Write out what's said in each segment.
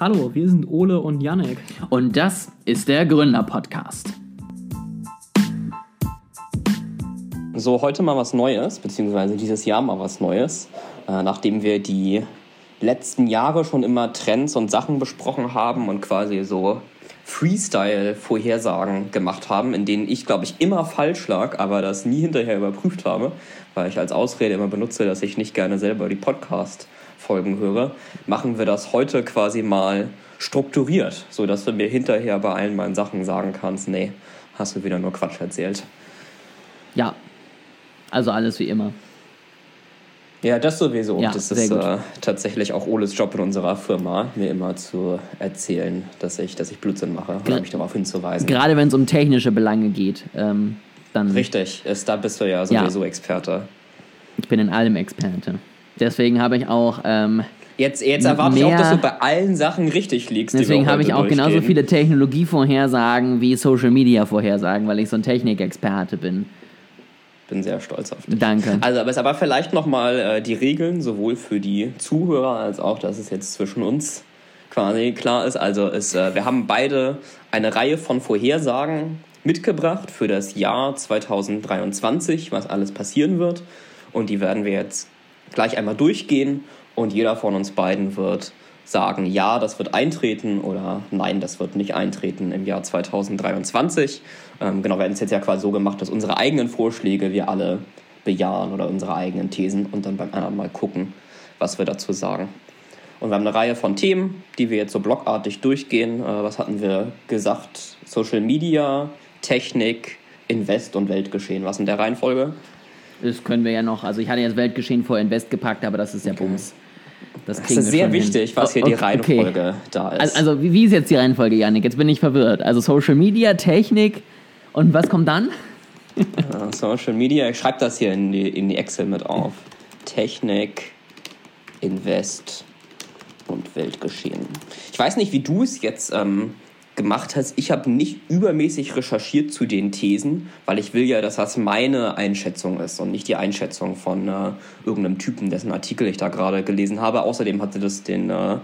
Hallo, wir sind Ole und Janek. Und das ist der Gründer-Podcast. So, heute mal was Neues, beziehungsweise dieses Jahr mal was Neues. Äh, nachdem wir die letzten Jahre schon immer Trends und Sachen besprochen haben und quasi so Freestyle-Vorhersagen gemacht haben, in denen ich, glaube ich, immer falsch lag, aber das nie hinterher überprüft habe, weil ich als Ausrede immer benutze, dass ich nicht gerne selber die Podcast-Folgen höre, machen wir das heute quasi mal strukturiert, sodass du mir hinterher bei allen meinen Sachen sagen kannst, nee, hast du wieder nur Quatsch erzählt. Ja, also alles wie immer. Ja, das sowieso. Ja, das ist äh, tatsächlich auch Oles Job in unserer Firma, mir immer zu erzählen, dass ich, dass ich Blödsinn mache, oder mich darauf hinzuweisen. Gerade wenn es um technische Belange geht, ähm, dann Richtig, ist, da bist du ja Ja. sowieso Experte. ich bin in allem Experte. Deswegen habe ich auch ähm, Jetzt, jetzt erwarte ich auch, dass du bei allen Sachen richtig liegst. deswegen habe ich auch genauso durchgehen. viele Technologievorhersagen wie Social Media Vorhersagen, weil ich so ein Technikexperte bin. bin sehr stolz auf dich. Danke. Also, aber, es- aber vielleicht nochmal äh, die Regeln, sowohl für die Zuhörer als auch, dass es jetzt zwischen uns quasi klar ist. Also, es, äh, wir haben beide eine Reihe von Vorhersagen mitgebracht für das Jahr 2023, was alles passieren wird. Und die werden wir jetzt gleich einmal durchgehen und jeder von uns beiden wird sagen, ja, das wird eintreten oder nein, das wird nicht eintreten im Jahr 2023. Ähm, genau, wir haben es jetzt ja quasi so gemacht, dass unsere eigenen Vorschläge wir alle bejahen oder unsere eigenen Thesen und dann beim anderen mal gucken, was wir dazu sagen. Und wir haben eine Reihe von Themen, die wir jetzt so blockartig durchgehen. Äh, was hatten wir gesagt? Social Media, Technik, Invest und Weltgeschehen. Was in der Reihenfolge? Das können wir ja noch. Also ich hatte jetzt Weltgeschehen vor Invest gepackt, aber das ist ja Bums. Das, Das ist sehr schon hin. wichtig, was hier die Okay. Reihenfolge da ist. Also, also wie, wie ist jetzt die Reihenfolge, Janik? Jetzt bin ich verwirrt. Also Social Media, Technik und was kommt dann? Ja, Social Media, ich schreibe das hier in die, in die Excel mit auf. Technik, Invest und Weltgeschehen. Ich weiß nicht, wie du es jetzt ähm, gemacht hast. Ich habe nicht übermäßig recherchiert zu den Thesen, weil ich will ja, dass das meine Einschätzung ist und nicht die Einschätzung von äh, irgendeinem Typen, dessen Artikel ich da gerade gelesen habe. Außerdem hatte das den, äh,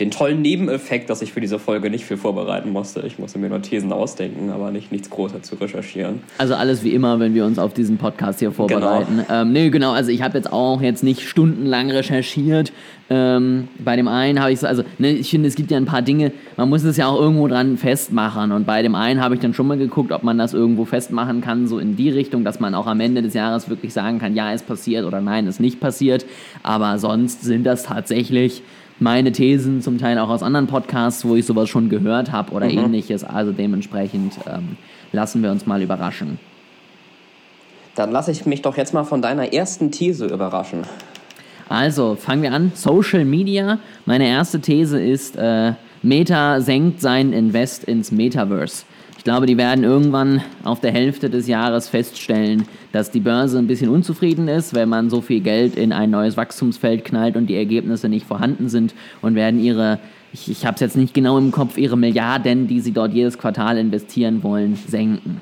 den tollen Nebeneffekt, dass ich für diese Folge nicht viel vorbereiten musste. Ich musste mir nur Thesen ausdenken, aber nicht nichts Großes zu recherchieren. Also alles wie immer, wenn wir uns auf diesen Podcast hier vorbereiten. Ähm, nee, genau, also ich habe jetzt auch jetzt nicht stundenlang recherchiert. Ähm, bei dem einen habe ich so, also ne, ich finde, es gibt ja ein paar Dinge, man muss es ja auch irgendwo dran festmachen. Und bei dem einen habe ich dann schon mal geguckt, ob man das irgendwo festmachen kann, so in die Richtung, dass man auch am Ende des Jahres wirklich sagen kann, ja, ist passiert oder nein, ist nicht passiert. Aber sonst sind das tatsächlich meine Thesen, zum Teil auch aus anderen Podcasts, wo ich sowas schon gehört habe oder ähnliches. Also dementsprechend ähm, lassen wir uns mal überraschen. Dann lasse ich mich doch jetzt mal von deiner ersten These überraschen. Also, fangen wir an. Social Media. Meine erste These ist, äh, Meta senkt sein Invest ins Metaverse. Ich glaube, die werden irgendwann auf der Hälfte des Jahres feststellen, dass die Börse ein bisschen unzufrieden ist, wenn man so viel Geld in ein neues Wachstumsfeld knallt und die Ergebnisse nicht vorhanden sind und werden ihre, ich, ich habe es jetzt nicht genau im Kopf, ihre Milliarden, die sie dort jedes Quartal investieren wollen, senken.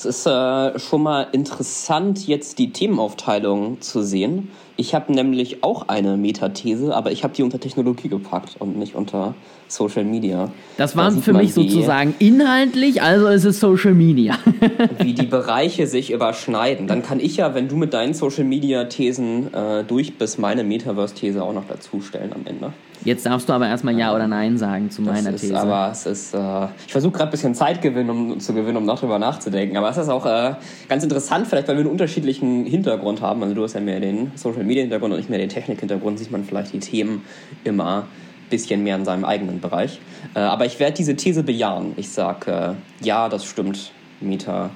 Es ist äh, schon mal interessant, jetzt die Themenaufteilung zu sehen. Ich habe nämlich auch eine Metathese, aber ich habe die unter Technologie gepackt und nicht unter Social Media. Das Da war sieht für mich sozusagen inhaltlich, also ist es Social Media. wie die Bereiche sich überschneiden. Dann kann ich ja, wenn du mit deinen Social Media Thesen äh, durch bist, meine Metaverse-These auch noch dazustellen am Ende. Jetzt darfst du aber erstmal Ja oder Nein sagen zu Das meiner ist, These. aber es ist, äh, ich versuche gerade ein bisschen Zeit gewinnen, um zu gewinnen, um noch drüber nachzudenken. Aber es ist auch äh, ganz interessant, vielleicht weil wir einen unterschiedlichen Hintergrund haben. Also du hast ja mehr den Social Media Hintergrund und ich mehr den Technik Hintergrund, sieht man vielleicht die Themen immer ein bisschen mehr in seinem eigenen Bereich. Äh, aber ich werde diese These bejahen. Ich sage, äh, ja, das stimmt. Meta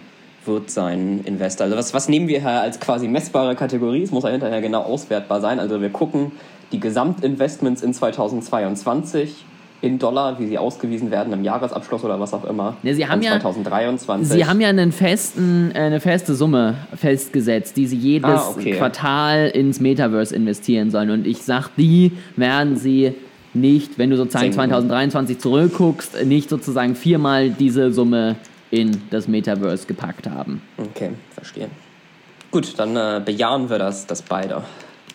wird sein Investor. Also was, was nehmen wir hier als quasi messbare Kategorie? Es muss ja hinterher genau auswertbar sein. Also wir gucken die Gesamtinvestments in 2022 in Dollar, wie sie ausgewiesen werden im Jahresabschluss oder was auch immer. Ja, Sie haben von ja- 2023. Sie haben ja einen festen, äh, eine feste Summe festgesetzt, die Sie jedes Ah, okay. Quartal ins Metaverse investieren sollen. Und ich sag, die werden Sie nicht, wenn du sozusagen Senken. 2023 zurückguckst, nicht sozusagen viermal diese Summe in das Metaverse gepackt haben. Okay, verstehe. Gut, dann äh, bejahen wir das, das beide.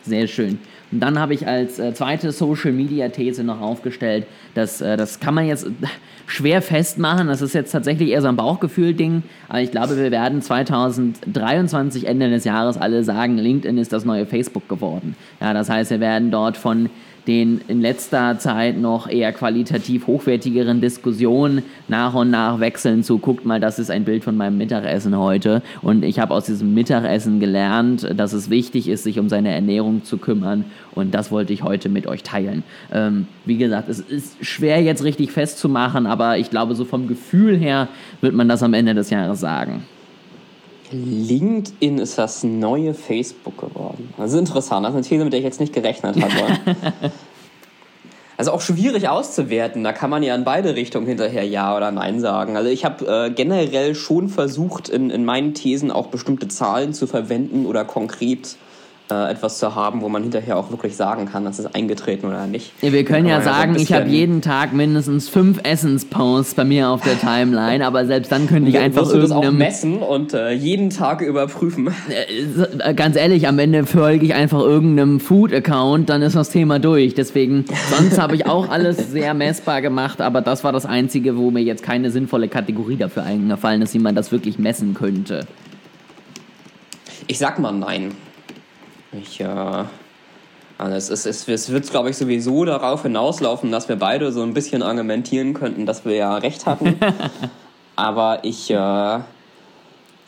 Sehr schön. Und dann habe ich als äh, zweite Social Media These noch aufgestellt, dass äh, das kann man jetzt schwer festmachen. Das ist jetzt tatsächlich eher so ein Bauchgefühl-Ding. Aber ich glaube, wir werden 2023, Ende des Jahres, alle sagen, LinkedIn ist das neue Facebook geworden. Ja, das heißt, wir werden dort von den in letzter Zeit noch eher qualitativ hochwertigeren Diskussionen nach und nach wechseln zu, guckt mal, das ist ein Bild von meinem Mittagessen heute. Und ich habe aus diesem Mittagessen gelernt, dass es wichtig ist, sich um seine Ernährung zu kümmern. Und das wollte ich heute mit euch teilen. Ähm, wie gesagt, es ist schwer jetzt richtig festzumachen, aber ich glaube, so vom Gefühl her wird man das am Ende des Jahres sagen. LinkedIn ist das neue Facebook geworden. Das ist interessant. Das ist eine These, mit der ich jetzt nicht gerechnet hatte. also auch schwierig auszuwerten. Da kann man ja in beide Richtungen hinterher Ja oder Nein sagen. Also ich habe äh, generell schon versucht, in, in meinen Thesen auch bestimmte Zahlen zu verwenden oder konkret äh, etwas zu haben, wo man hinterher auch wirklich sagen kann, dass es eingetreten oder nicht. Ja, wir können ja sagen, so ich habe jeden Tag mindestens fünf Essensposts bei mir auf der Timeline, aber selbst dann könnte ich ja, einfach irgendeinem... Das auch messen und äh, jeden Tag überprüfen. Äh, ganz ehrlich, am Ende folge ich einfach irgendeinem Food-Account, dann ist das Thema durch. Deswegen, sonst habe ich auch alles sehr messbar gemacht, aber das war das Einzige, wo mir jetzt keine sinnvolle Kategorie dafür eingefallen ist, wie man das wirklich messen könnte. Ich sag mal nein. Ich, äh, also es, ist, es, es wird, glaube ich, sowieso darauf hinauslaufen, dass wir beide so ein bisschen argumentieren könnten, dass wir ja recht hatten. Aber ich äh,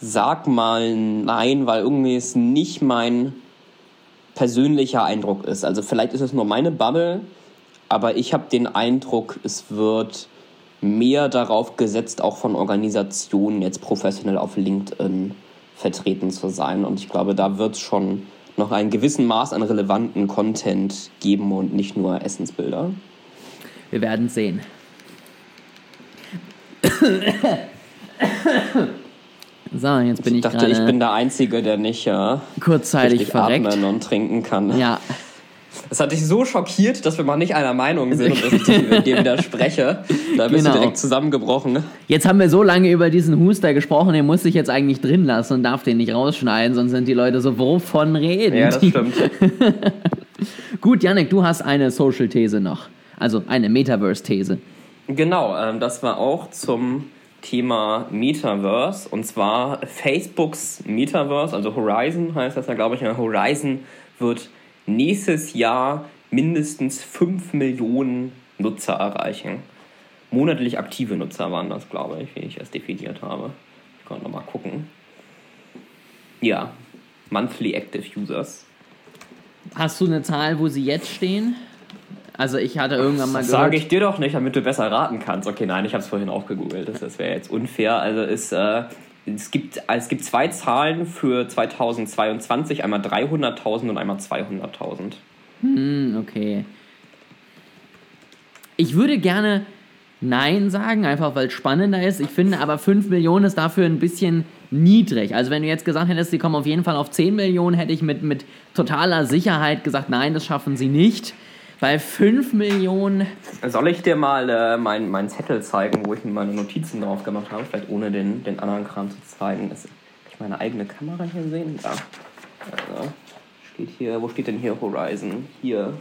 sag mal nein, weil irgendwie es nicht mein persönlicher Eindruck ist. Also vielleicht ist es nur meine Bubble, aber ich habe den Eindruck, es wird mehr darauf gesetzt, auch von Organisationen jetzt professionell auf LinkedIn vertreten zu sein. Und ich glaube, da wird es schon noch einen gewissen Maß an relevanten Content geben und nicht nur Essensbilder? Wir werden sehen. So, jetzt bin ich, ich dachte, ich bin der Einzige, der nicht äh, kurzzeitig verreckt. atmen und trinken kann. Ja, das hat dich so schockiert, dass wir mal nicht einer Meinung sind und dass ich dir widerspreche. Da bist genau. du direkt zusammengebrochen. Jetzt haben wir so lange über diesen Huster gesprochen, den muss ich jetzt eigentlich drin lassen und darf den nicht rausschneiden, sonst sind die Leute so, wovon reden Ja, das stimmt. Gut, Janik, du hast eine Social-These noch. Also eine Metaverse-These. Genau, ähm, das war auch zum Thema Metaverse und zwar Facebooks Metaverse, also Horizon heißt das ja, glaube ich. Horizon wird nächstes Jahr mindestens 5 Millionen Nutzer erreichen. Monatlich aktive Nutzer waren das, glaube ich, wie ich es definiert habe. Ich kann nochmal gucken. Ja, Monthly Active Users. Hast du eine Zahl, wo sie jetzt stehen? Also ich hatte irgendwann mal das gehört... sage ich dir doch nicht, damit du besser raten kannst. Okay, nein, ich habe es vorhin auch gegoogelt. Das, das wäre jetzt unfair. Also ist... Äh, es gibt, es gibt zwei Zahlen für 2022, einmal 300.000 und einmal 200.000. Hm, okay. Ich würde gerne Nein sagen, einfach weil es spannender ist. Ich finde aber 5 Millionen ist dafür ein bisschen niedrig. Also wenn du jetzt gesagt hättest, sie kommen auf jeden Fall auf 10 Millionen, hätte ich mit, mit totaler Sicherheit gesagt, nein, das schaffen sie nicht. Bei 5 Millionen. Soll ich dir mal äh, meinen mein Zettel zeigen, wo ich mir meine Notizen drauf gemacht habe? Vielleicht ohne den, den anderen Kram zu zeigen. Das, kann ich meine eigene Kamera hier sehen? Da. Also, steht hier, wo steht denn hier Horizon? Hier.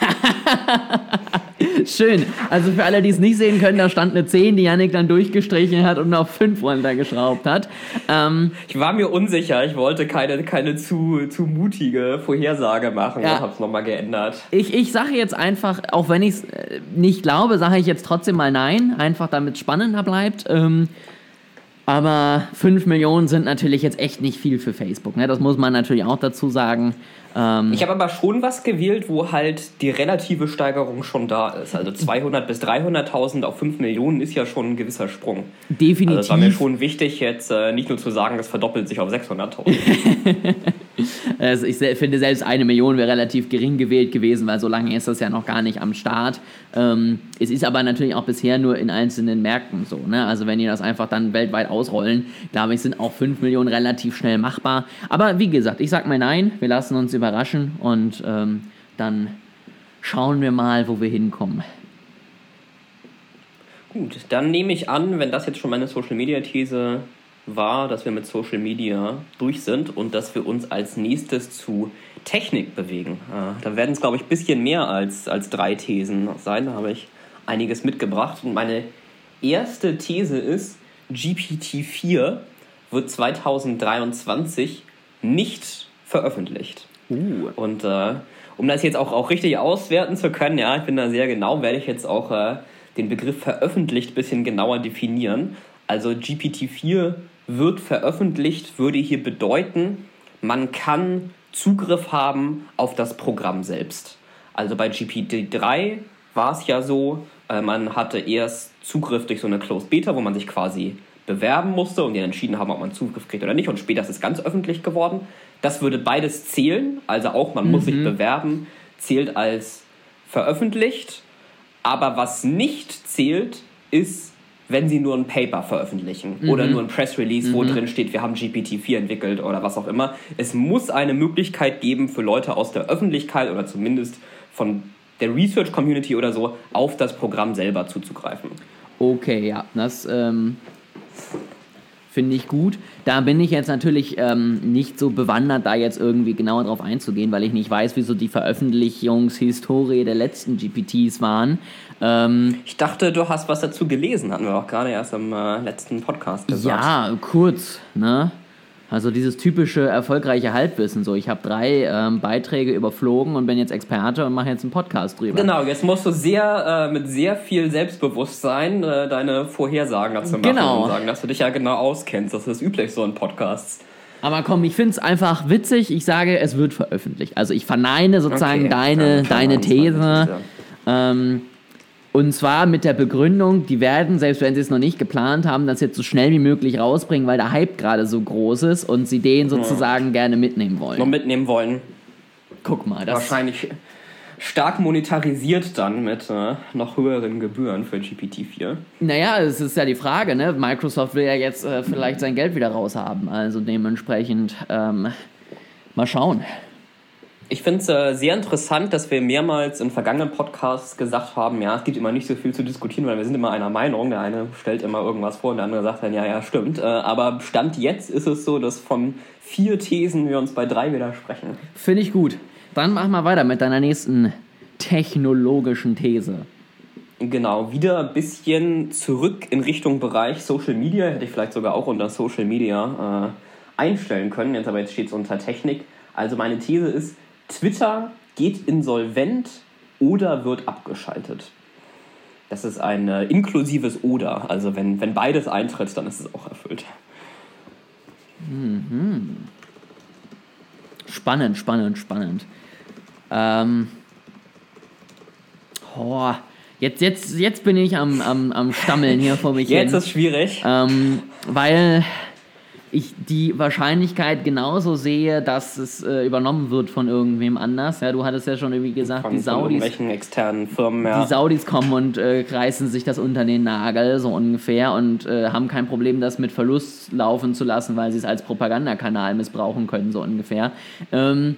Schön. Also für alle, die es nicht sehen können, da stand eine 10, die Yannick dann durchgestrichen hat und auf 5 runtergeschraubt hat. Ähm, ich war mir unsicher. Ich wollte keine, keine zu, zu mutige Vorhersage machen ja. und habe es nochmal geändert. Ich, ich sage jetzt einfach, auch wenn ich es äh, nicht glaube, sage ich jetzt trotzdem mal nein. Einfach damit es spannender bleibt. Ähm, aber 5 Millionen sind natürlich jetzt echt nicht viel für Facebook. Ne? Das muss man natürlich auch dazu sagen. Ähm, ich habe aber schon was gewählt, wo halt die relative Steigerung schon da ist. Also 200 bis 300.000 auf 5 Millionen ist ja schon ein gewisser Sprung. Definitiv. Also es war mir schon wichtig, jetzt äh, nicht nur zu sagen, es verdoppelt sich auf 600.000. also ich finde, selbst eine Million wäre relativ gering gewählt gewesen, weil so lange ist das ja noch gar nicht am Start. Ähm, es ist aber natürlich auch bisher nur in einzelnen Märkten so. Ne? Also wenn die das einfach dann weltweit ausrollen, glaube ich, sind auch 5 Millionen relativ schnell machbar. Aber wie gesagt, ich sage mal nein, wir lassen uns über überraschen und ähm, dann schauen wir mal, wo wir hinkommen. Gut, dann nehme ich an, wenn das jetzt schon meine Social Media These war, dass wir mit Social Media durch sind und dass wir uns als nächstes zu Technik bewegen. Äh, da werden es, glaube ich, ein bisschen mehr als, als drei Thesen sein. Da habe ich einiges mitgebracht. Und meine erste These ist, GPT-4 wird 2023 nicht veröffentlicht. Uh. Und äh, um das jetzt auch, auch richtig auswerten zu können, ja, ich bin da sehr genau, werde ich jetzt auch äh, den Begriff veröffentlicht ein bisschen genauer definieren. Also GPT-4 wird veröffentlicht, würde hier bedeuten, man kann Zugriff haben auf das Programm selbst. Also bei GPT-3 war es ja so, äh, man hatte erst Zugriff durch so eine Closed Beta, wo man sich quasi bewerben musste und die entschieden haben, ob man Zugriff kriegt oder nicht. Und später ist es ganz öffentlich geworden. Das würde beides zählen. Also auch man mhm. muss sich mhm. bewerben, zählt als veröffentlicht. Aber was nicht zählt, ist, wenn sie nur ein Paper veröffentlichen mhm. oder nur ein Press Release, wo mhm. drin steht, wir haben GPT-4 entwickelt oder was auch immer. Es muss eine Möglichkeit geben für Leute aus der Öffentlichkeit oder zumindest von der Research Community oder so, auf das Programm selber zuzugreifen. Okay, ja, das ähm, finde ich gut. Da bin ich jetzt natürlich ähm, nicht so bewandert, da jetzt irgendwie genauer drauf einzugehen, weil ich nicht weiß, wieso die Veröffentlichungshistorie der letzten GPTs waren. Ähm, ich dachte, du hast was dazu gelesen, hatten wir auch gerade erst im äh, letzten Podcast gesagt. Ja, kurz, ne? Also dieses typische erfolgreiche Halbwissen. So, ich habe drei ähm, Beiträge überflogen und bin jetzt Experte und mache jetzt einen Podcast drüber. Genau, jetzt musst du sehr äh, mit sehr viel Selbstbewusstsein äh, deine Vorhersagen dazu machen genau. und sagen, dass du dich ja genau auskennst. Das ist üblich so in Podcasts. Aber komm, ich finde es einfach witzig. Ich sage, es wird veröffentlicht. Also ich verneine sozusagen okay, deine, deine These. Ähm, und zwar mit der Begründung, die werden, selbst wenn sie es noch nicht geplant haben, das jetzt so schnell wie möglich rausbringen, weil der Hype gerade so groß ist und sie den sozusagen ja. gerne mitnehmen wollen. Noch mitnehmen wollen. Guck mal, das. Wahrscheinlich stark monetarisiert dann mit äh, noch höheren Gebühren für GPT-4. Naja, es ist ja die Frage, ne? Microsoft will ja jetzt äh, vielleicht sein Geld wieder raushaben. Also dementsprechend ähm, mal schauen. Ich finde es äh, sehr interessant, dass wir mehrmals in vergangenen Podcasts gesagt haben, ja, es gibt immer nicht so viel zu diskutieren, weil wir sind immer einer Meinung. Der eine stellt immer irgendwas vor und der andere sagt dann, ja, ja, stimmt. Äh, aber Stand jetzt ist es so, dass von vier Thesen wir uns bei drei widersprechen. Finde ich gut. Dann mach mal weiter mit deiner nächsten technologischen These. Genau, wieder ein bisschen zurück in Richtung Bereich Social Media. Hätte ich vielleicht sogar auch unter Social Media äh, einstellen können. Jetzt aber jetzt steht es unter Technik. Also meine These ist, Twitter geht insolvent oder wird abgeschaltet. Das ist ein äh, inklusives Oder. Also wenn, wenn beides eintritt, dann ist es auch erfüllt. Mhm. Spannend, spannend, spannend. Ähm. Oh, jetzt, jetzt, jetzt bin ich am, am, am Stammeln hier vor mich Jetzt hin. ist schwierig. Ähm, weil ich die Wahrscheinlichkeit genauso sehe, dass es äh, übernommen wird von irgendwem anders. Ja, du hattest ja schon irgendwie gesagt, von, die Saudis. Externen Firmen, ja. Die Saudis kommen und äh, reißen sich das unter den Nagel, so ungefähr, und äh, haben kein Problem, das mit Verlust laufen zu lassen, weil sie es als Propagandakanal missbrauchen können, so ungefähr. Ähm,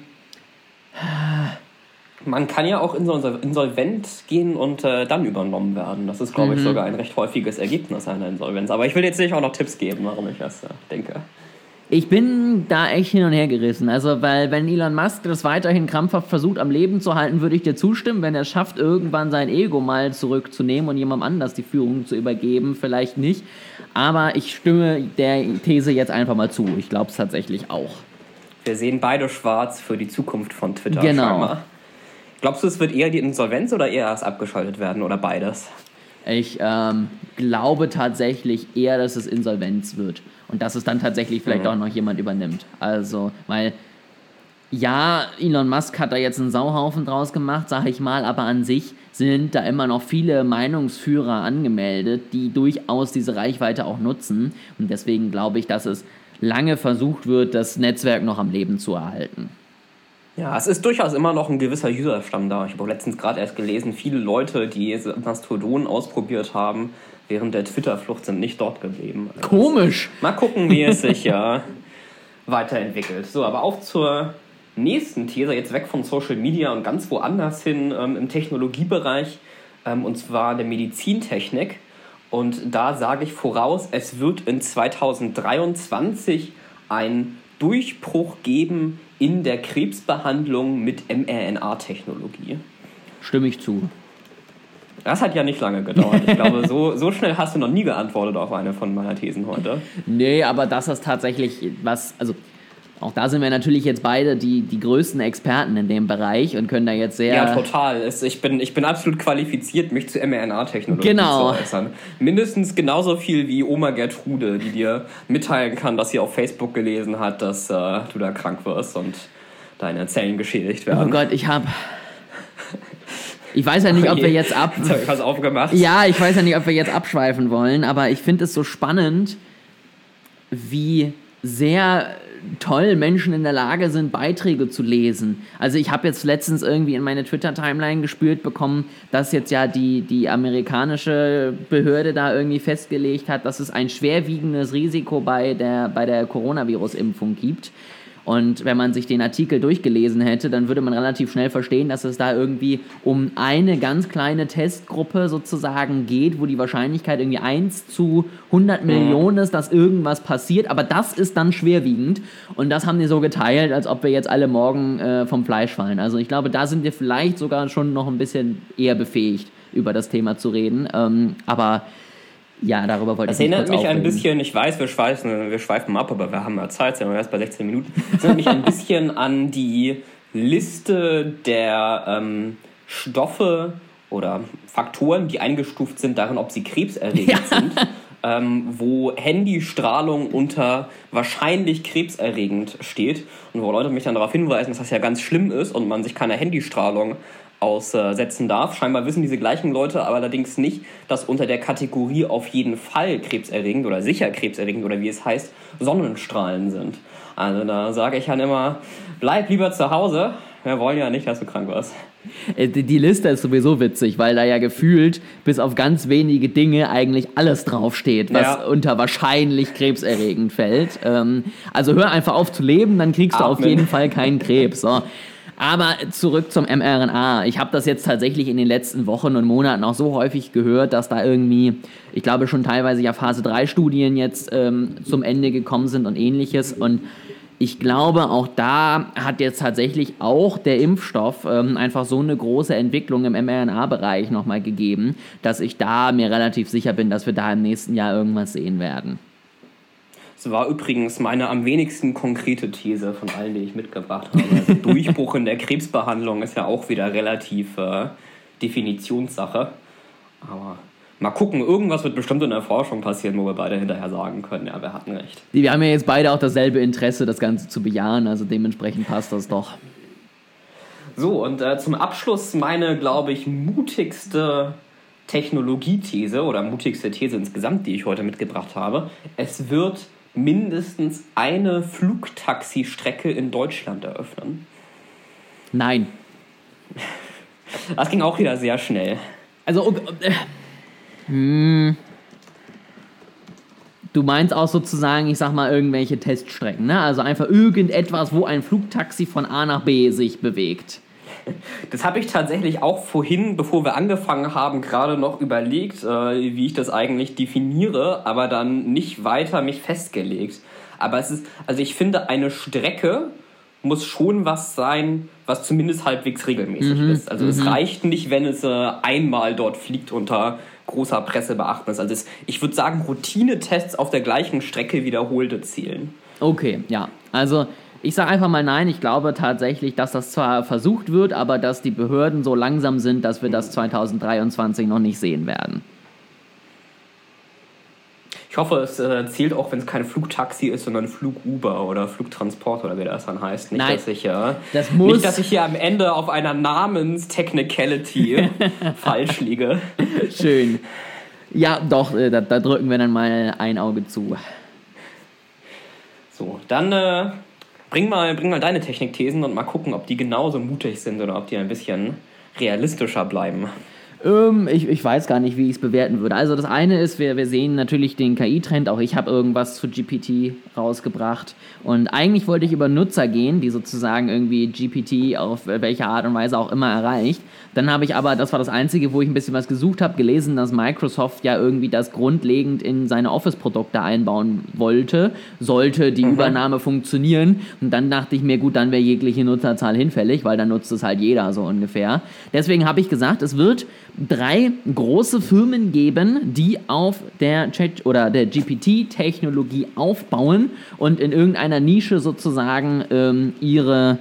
man kann ja auch insolvent gehen und äh, dann übernommen werden. Das ist, glaube mhm. ich, sogar ein recht häufiges Ergebnis einer Insolvenz. Aber ich will jetzt nicht auch noch Tipps geben, warum ich das äh, denke. Ich bin da echt hin und her gerissen. Also, weil, wenn Elon Musk das weiterhin krampfhaft versucht, am Leben zu halten, würde ich dir zustimmen. Wenn er es schafft, irgendwann sein Ego mal zurückzunehmen und jemandem anders die Führung zu übergeben, vielleicht nicht. Aber ich stimme der These jetzt einfach mal zu. Ich glaube es tatsächlich auch. Wir sehen beide schwarz für die Zukunft von Twitter. Genau. Scheinbar. Glaubst du, es wird eher die Insolvenz oder eher erst abgeschaltet werden oder beides? Ich ähm, glaube tatsächlich eher, dass es Insolvenz wird und dass es dann tatsächlich vielleicht mhm. auch noch jemand übernimmt. Also, weil ja, Elon Musk hat da jetzt einen Sauhaufen draus gemacht, sag ich mal, aber an sich sind da immer noch viele Meinungsführer angemeldet, die durchaus diese Reichweite auch nutzen. Und deswegen glaube ich, dass es lange versucht wird, das Netzwerk noch am Leben zu erhalten. Ja, es ist durchaus immer noch ein gewisser Userstamm da. Ich habe auch letztens gerade erst gelesen, viele Leute, die Mastodon ausprobiert haben, während der Twitter-Flucht sind nicht dort geblieben. Also Komisch. Mal gucken, wie es sich ja weiterentwickelt. So, aber auch zur nächsten These, jetzt weg von Social Media und ganz woanders hin ähm, im Technologiebereich, ähm, und zwar der Medizintechnik. Und da sage ich voraus, es wird in 2023 ein Durchbruch geben in der Krebsbehandlung mit mRNA-Technologie. Stimme ich zu. Das hat ja nicht lange gedauert. Ich glaube, so, so schnell hast du noch nie geantwortet auf eine von meiner Thesen heute. Nee, aber das ist tatsächlich was, also auch da sind wir natürlich jetzt beide die, die größten Experten in dem Bereich und können da jetzt sehr. Ja, total. Ich bin, ich bin absolut qualifiziert, mich zu mRNA-Technologie genau. zu äußern. Mindestens genauso viel wie Oma Gertrude, die dir mitteilen kann, dass sie auf Facebook gelesen hat, dass äh, du da krank wirst und deine Zellen geschädigt werden. Oh Gott, ich hab. Ich weiß ja nicht, ob wir jetzt ab. Jetzt hab ich was aufgemacht. Ja, ich weiß ja nicht, ob wir jetzt abschweifen wollen, aber ich finde es so spannend, wie sehr toll Menschen in der Lage sind, Beiträge zu lesen. Also ich habe jetzt letztens irgendwie in meine Twitter-Timeline gespürt bekommen, dass jetzt ja die, die amerikanische Behörde da irgendwie festgelegt hat, dass es ein schwerwiegendes Risiko bei der, bei der Coronavirus-Impfung gibt. Und wenn man sich den Artikel durchgelesen hätte, dann würde man relativ schnell verstehen, dass es da irgendwie um eine ganz kleine Testgruppe sozusagen geht, wo die Wahrscheinlichkeit irgendwie 1 zu 100 mhm. Millionen ist, dass irgendwas passiert. Aber das ist dann schwerwiegend. Und das haben die so geteilt, als ob wir jetzt alle morgen äh, vom Fleisch fallen. Also ich glaube, da sind wir vielleicht sogar schon noch ein bisschen eher befähigt, über das Thema zu reden. Ähm, aber ja, darüber wollte das ich Das erinnert mich aufregen. ein bisschen, ich weiß, wir schweifen, wir schweifen ab, aber wir haben ja Zeit, sind wir erst bei 16 Minuten. Das erinnert mich ein bisschen an die Liste der ähm, Stoffe oder Faktoren, die eingestuft sind darin, ob sie krebserregend ja. sind. Ähm, wo Handystrahlung unter wahrscheinlich krebserregend steht und wo Leute mich dann darauf hinweisen, dass das ja ganz schlimm ist und man sich keine Handystrahlung aussetzen darf. Scheinbar wissen diese gleichen Leute aber allerdings nicht, dass unter der Kategorie auf jeden Fall krebserregend oder sicher krebserregend oder wie es heißt, Sonnenstrahlen sind. Also da sage ich dann immer, bleib lieber zu Hause. Wir wollen ja nicht, dass du krank wirst. Äh, die Liste ist sowieso witzig, weil da ja gefühlt bis auf ganz wenige Dinge eigentlich alles draufsteht, was ja. unter wahrscheinlich krebserregend fällt. Ähm, also hör einfach auf zu leben, dann kriegst Atmen. du auf jeden Fall keinen Krebs. So. Aber zurück zum mRNA. Ich habe das jetzt tatsächlich in den letzten Wochen und Monaten auch so häufig gehört, dass da irgendwie, ich glaube schon teilweise ja Phase 3 Studien jetzt ähm, zum Ende gekommen sind und ähnliches. Und ich glaube, auch da hat jetzt tatsächlich auch der Impfstoff ähm, einfach so eine große Entwicklung im mRNA-Bereich nochmal gegeben, dass ich da mir relativ sicher bin, dass wir da im nächsten Jahr irgendwas sehen werden. Das war übrigens meine am wenigsten konkrete These von allen, die ich mitgebracht habe. Also Durchbruch in der Krebsbehandlung ist ja auch wieder relativ äh, Definitionssache. Aber mal gucken, irgendwas wird bestimmt in der Forschung passieren, wo wir beide hinterher sagen können, ja, wir hatten recht. Wir haben ja jetzt beide auch dasselbe Interesse, das Ganze zu bejahen, also dementsprechend passt das doch. So, und äh, zum Abschluss meine, glaube ich, mutigste Technologiethese oder mutigste These insgesamt, die ich heute mitgebracht habe. Es wird mindestens eine Flugtaxistrecke in Deutschland eröffnen? Nein. Das ging auch wieder sehr schnell. Also, äh, hm, du meinst auch sozusagen, ich sag mal, irgendwelche Teststrecken, ne? Also einfach irgendetwas, wo ein Flugtaxi von A nach B sich bewegt. Das habe ich tatsächlich auch vorhin, bevor wir angefangen haben, gerade noch überlegt, äh, wie ich das eigentlich definiere, aber dann nicht weiter mich festgelegt. Aber es ist, also ich finde, eine Strecke muss schon was sein, was zumindest halbwegs regelmäßig mhm. ist. Also mhm. es reicht nicht, wenn es äh, einmal dort fliegt unter großer Pressebeachtnis. Also es, ich würde sagen, Routinetests auf der gleichen Strecke wiederholte zählen. Okay, ja. Also ich sage einfach mal nein. Ich glaube tatsächlich, dass das zwar versucht wird, aber dass die Behörden so langsam sind, dass wir das 2023 noch nicht sehen werden. Ich hoffe, es äh, zählt auch, wenn es kein Flugtaxi ist, sondern Fluguber oder Flugtransport oder wie das dann heißt. Nicht, Nein, dass ich, äh, das muss nicht, dass ich hier am Ende auf einer Namenstechnicality falsch liege. Schön. Ja, doch, äh, da, da, drücken wir dann mal ein Auge zu. So, dann äh, Bring mal, bring mal deine Technikthesen und mal gucken, ob die genauso mutig sind oder ob die ein bisschen realistischer bleiben. Ähm, ich, ich weiß gar nicht, wie ich es bewerten würde. Also das eine ist, wir, wir sehen natürlich den KI-Trend. Auch ich habe irgendwas zu GPT rausgebracht. Und eigentlich wollte ich über Nutzer gehen, die sozusagen irgendwie GPT auf welche Art und Weise auch immer erreicht. Dann habe ich aber, das war das Einzige, wo ich ein bisschen was gesucht habe, gelesen, dass Microsoft ja irgendwie das grundlegend in seine Office-Produkte einbauen wollte, sollte die mhm. Übernahme funktionieren. Und dann dachte ich mir, gut, dann wäre jegliche Nutzerzahl hinfällig, weil dann nutzt es halt jeder so ungefähr. Deswegen habe ich gesagt, es wird drei große Firmen geben, die auf der Chat oder der GPT-Technologie aufbauen und in irgendeiner Nische sozusagen ähm, ihre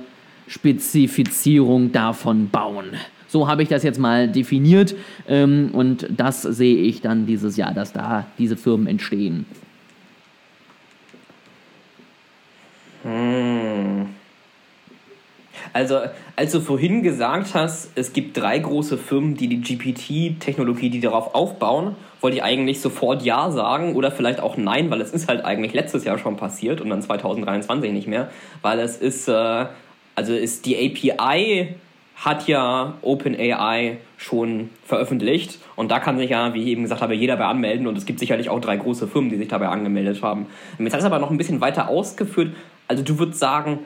Spezifizierung davon bauen. So habe ich das jetzt mal definiert ähm, und das sehe ich dann dieses Jahr, dass da diese Firmen entstehen. Hm. Also, als du vorhin gesagt hast, es gibt drei große Firmen, die die GPT-Technologie, die darauf aufbauen, wollte ich eigentlich sofort Ja sagen oder vielleicht auch Nein, weil es ist halt eigentlich letztes Jahr schon passiert und dann 2023 nicht mehr, weil es ist, äh, also ist die API hat ja OpenAI schon veröffentlicht und da kann sich ja, wie ich eben gesagt habe, jeder bei anmelden und es gibt sicherlich auch drei große Firmen, die sich dabei angemeldet haben. Jetzt hat es aber noch ein bisschen weiter ausgeführt. Also du würdest sagen,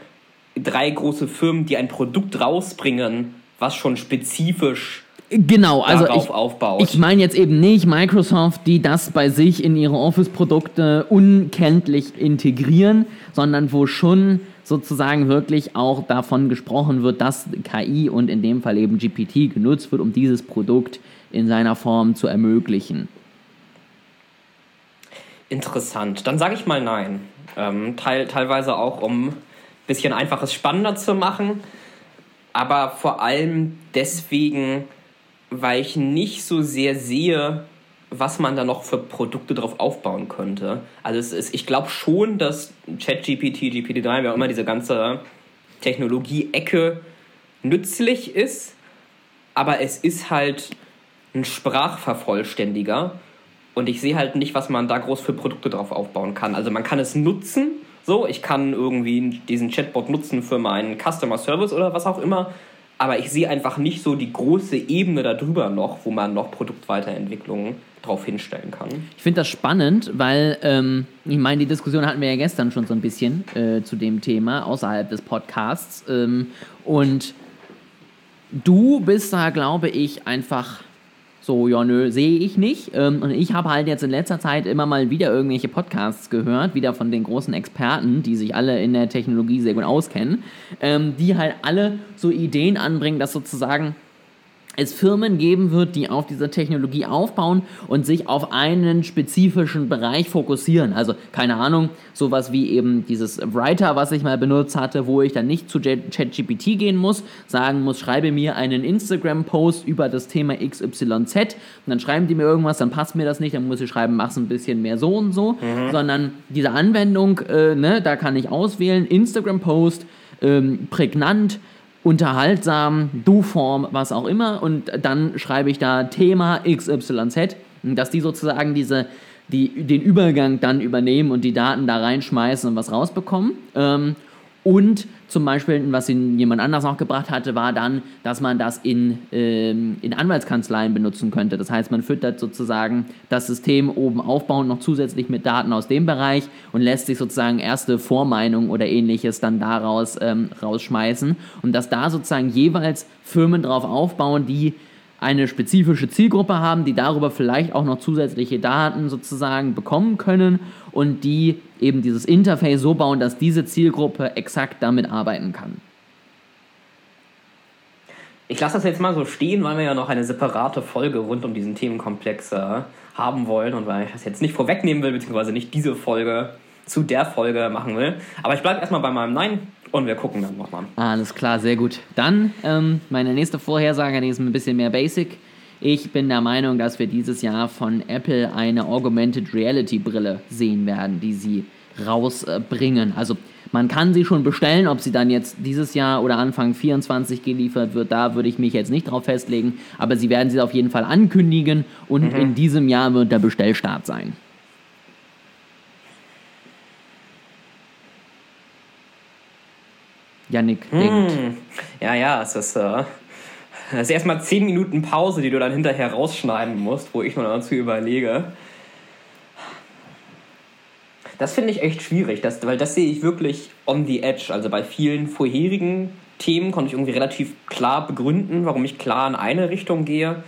drei große Firmen, die ein Produkt rausbringen, was schon spezifisch Genau, also ich, aufbaut. ich meine jetzt eben nicht Microsoft, die das bei sich in ihre Office-Produkte unkenntlich integrieren, sondern wo schon sozusagen wirklich auch davon gesprochen wird, dass KI und in dem Fall eben GPT genutzt wird, um dieses Produkt in seiner Form zu ermöglichen. Interessant. Dann sage ich mal nein. Ähm, teil, teilweise auch, um bisschen einfaches spannender zu machen, aber vor allem deswegen, weil ich nicht so sehr sehe, was man da noch für Produkte drauf aufbauen könnte. Also es ist, ich glaube schon, dass ChatGPT, GPT-3, wie auch immer diese ganze Technologie-Ecke nützlich ist, aber es ist halt ein Sprachvervollständiger und ich sehe halt nicht, was man da groß für Produkte drauf aufbauen kann. Also man kann es nutzen, so, ich kann irgendwie diesen Chatbot nutzen für meinen Customer Service oder was auch immer. Aber ich sehe einfach nicht so die große Ebene darüber noch, wo man noch Produktweiterentwicklungen drauf hinstellen kann. Ich finde das spannend, weil ähm, ich meine, die Diskussion hatten wir ja gestern schon so ein bisschen äh, zu dem Thema außerhalb des Podcasts. Ähm, und du bist da, glaube ich, einfach so, ja, nö, sehe ich nicht. Ähm, und ich habe halt jetzt in letzter Zeit immer mal wieder irgendwelche Podcasts gehört, wieder von den großen Experten, die sich alle in der Technologie sehr gut auskennen, ähm, die halt alle so Ideen anbringen, dass sozusagen es Firmen geben wird, die auf dieser Technologie aufbauen und sich auf einen spezifischen Bereich fokussieren. Also keine Ahnung, sowas wie eben dieses Writer, was ich mal benutzt hatte, wo ich dann nicht zu ChatGPT gehen muss, sagen muss, schreibe mir einen Instagram-Post über das Thema XYZ und dann schreiben die mir irgendwas, dann passt mir das nicht, dann muss ich schreiben, mach's ein bisschen mehr so und so, mhm. sondern diese Anwendung, äh, ne, da kann ich auswählen, Instagram-Post, ähm, prägnant, unterhaltsam, Du-Form, was auch immer. Und dann schreibe ich da Thema XYZ, dass die sozusagen diese, die, den Übergang dann übernehmen und die Daten da reinschmeißen und was rausbekommen. Ähm, und zum Beispiel, was ihn jemand anders noch gebracht hatte, war dann, dass man das in, ähm, in Anwaltskanzleien benutzen könnte. Das heißt, man füttert sozusagen das System oben aufbauen, noch zusätzlich mit Daten aus dem Bereich und lässt sich sozusagen erste Vormeinungen oder ähnliches dann daraus ähm, rausschmeißen. Und dass da sozusagen jeweils Firmen drauf aufbauen, die eine spezifische Zielgruppe haben, die darüber vielleicht auch noch zusätzliche Daten sozusagen bekommen können und die eben dieses Interface so bauen, dass diese Zielgruppe exakt damit arbeiten kann. Ich lasse das jetzt mal so stehen, weil wir ja noch eine separate Folge rund um diesen Themenkomplex äh, haben wollen und weil ich das jetzt nicht vorwegnehmen will, beziehungsweise nicht diese Folge zu der Folge machen will. Aber ich bleibe erstmal bei meinem Nein und wir gucken dann nochmal. Alles klar, sehr gut. Dann ähm, meine nächste Vorhersage, die ist ein bisschen mehr basic. Ich bin der Meinung, dass wir dieses Jahr von Apple eine Augmented Reality Brille sehen werden, die sie rausbringen. Also man kann sie schon bestellen, ob sie dann jetzt dieses Jahr oder Anfang 24 geliefert wird, da würde ich mich jetzt nicht drauf festlegen, aber sie werden sie auf jeden Fall ankündigen und mhm. in diesem Jahr wird der Bestellstart sein. Yannick hm. denkt. Ja, ja, es ist, äh, Das ist erstmal 10 Minuten Pause, die du dann hinterher rausschneiden musst, wo ich mir dazu überlege. Das finde ich echt schwierig, das, weil das sehe ich wirklich on the edge. Also bei vielen vorherigen Themen konnte ich irgendwie relativ klar begründen, warum ich klar in eine Richtung gehe.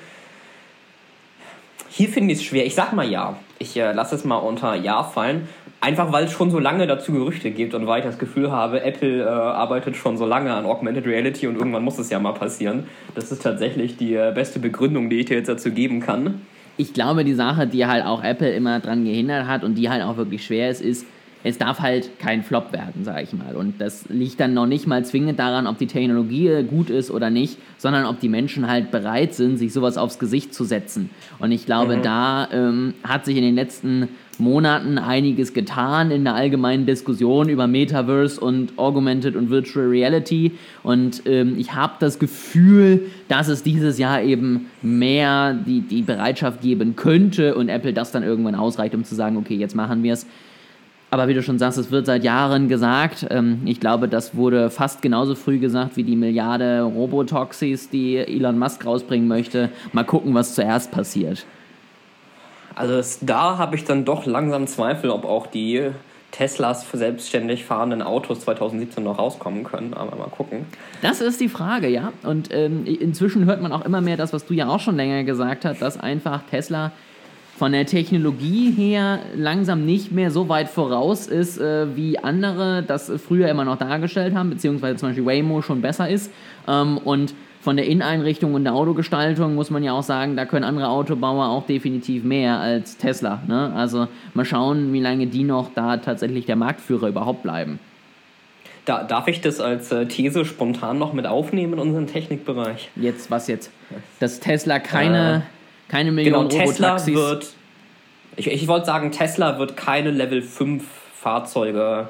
Hier finde ich es schwer. Ich sag mal ja. Ich äh, lasse es mal unter Ja fallen. Einfach weil es schon so lange dazu Gerüchte gibt und weil ich das Gefühl habe, Apple äh, arbeitet schon so lange an Augmented Reality und irgendwann muss es ja mal passieren. Das ist tatsächlich die äh, beste Begründung, die ich dir jetzt dazu geben kann. Ich glaube, die Sache, die halt auch Apple immer dran gehindert hat und die halt auch wirklich schwer ist, ist, es darf halt kein Flop werden, sage ich mal. Und das liegt dann noch nicht mal zwingend daran, ob die Technologie gut ist oder nicht, sondern ob die Menschen halt bereit sind, sich sowas aufs Gesicht zu setzen. Und ich glaube, mhm. da ähm, hat sich in den letzten Monaten einiges getan in der allgemeinen Diskussion über Metaverse und Augmented und Virtual Reality. Und ähm, ich habe das Gefühl, dass es dieses Jahr eben mehr die, die Bereitschaft geben könnte und Apple das dann irgendwann ausreicht, um zu sagen, okay, jetzt machen wir es. Aber wie du schon sagst, es wird seit Jahren gesagt. Ähm, ich glaube, das wurde fast genauso früh gesagt wie die Milliarde Robotoxis, die Elon Musk rausbringen möchte. Mal gucken, was zuerst passiert. Also es, da habe ich dann doch langsam Zweifel, ob auch die Teslas für selbstständig fahrenden Autos 2017 noch rauskommen können. Aber mal gucken. Das ist die Frage, ja. Und ähm, inzwischen hört man auch immer mehr das, was du ja auch schon länger gesagt hast, dass einfach Tesla von der Technologie her langsam nicht mehr so weit voraus ist, äh, wie andere das früher immer noch dargestellt haben, beziehungsweise zum Beispiel Waymo schon besser ist. Ähm, und von der Inneneinrichtung und der Autogestaltung muss man ja auch sagen, da können andere Autobauer auch definitiv mehr als Tesla. Ne? Also mal schauen, wie lange die noch da tatsächlich der Marktführer überhaupt bleiben. Da, darf ich das als äh, These spontan noch mit aufnehmen in unseren Technikbereich? Jetzt, was jetzt? Dass Tesla keine... Äh keine Million genau, Tesla wird. Ich, ich wollte sagen, Tesla wird keine Level 5 Fahrzeuge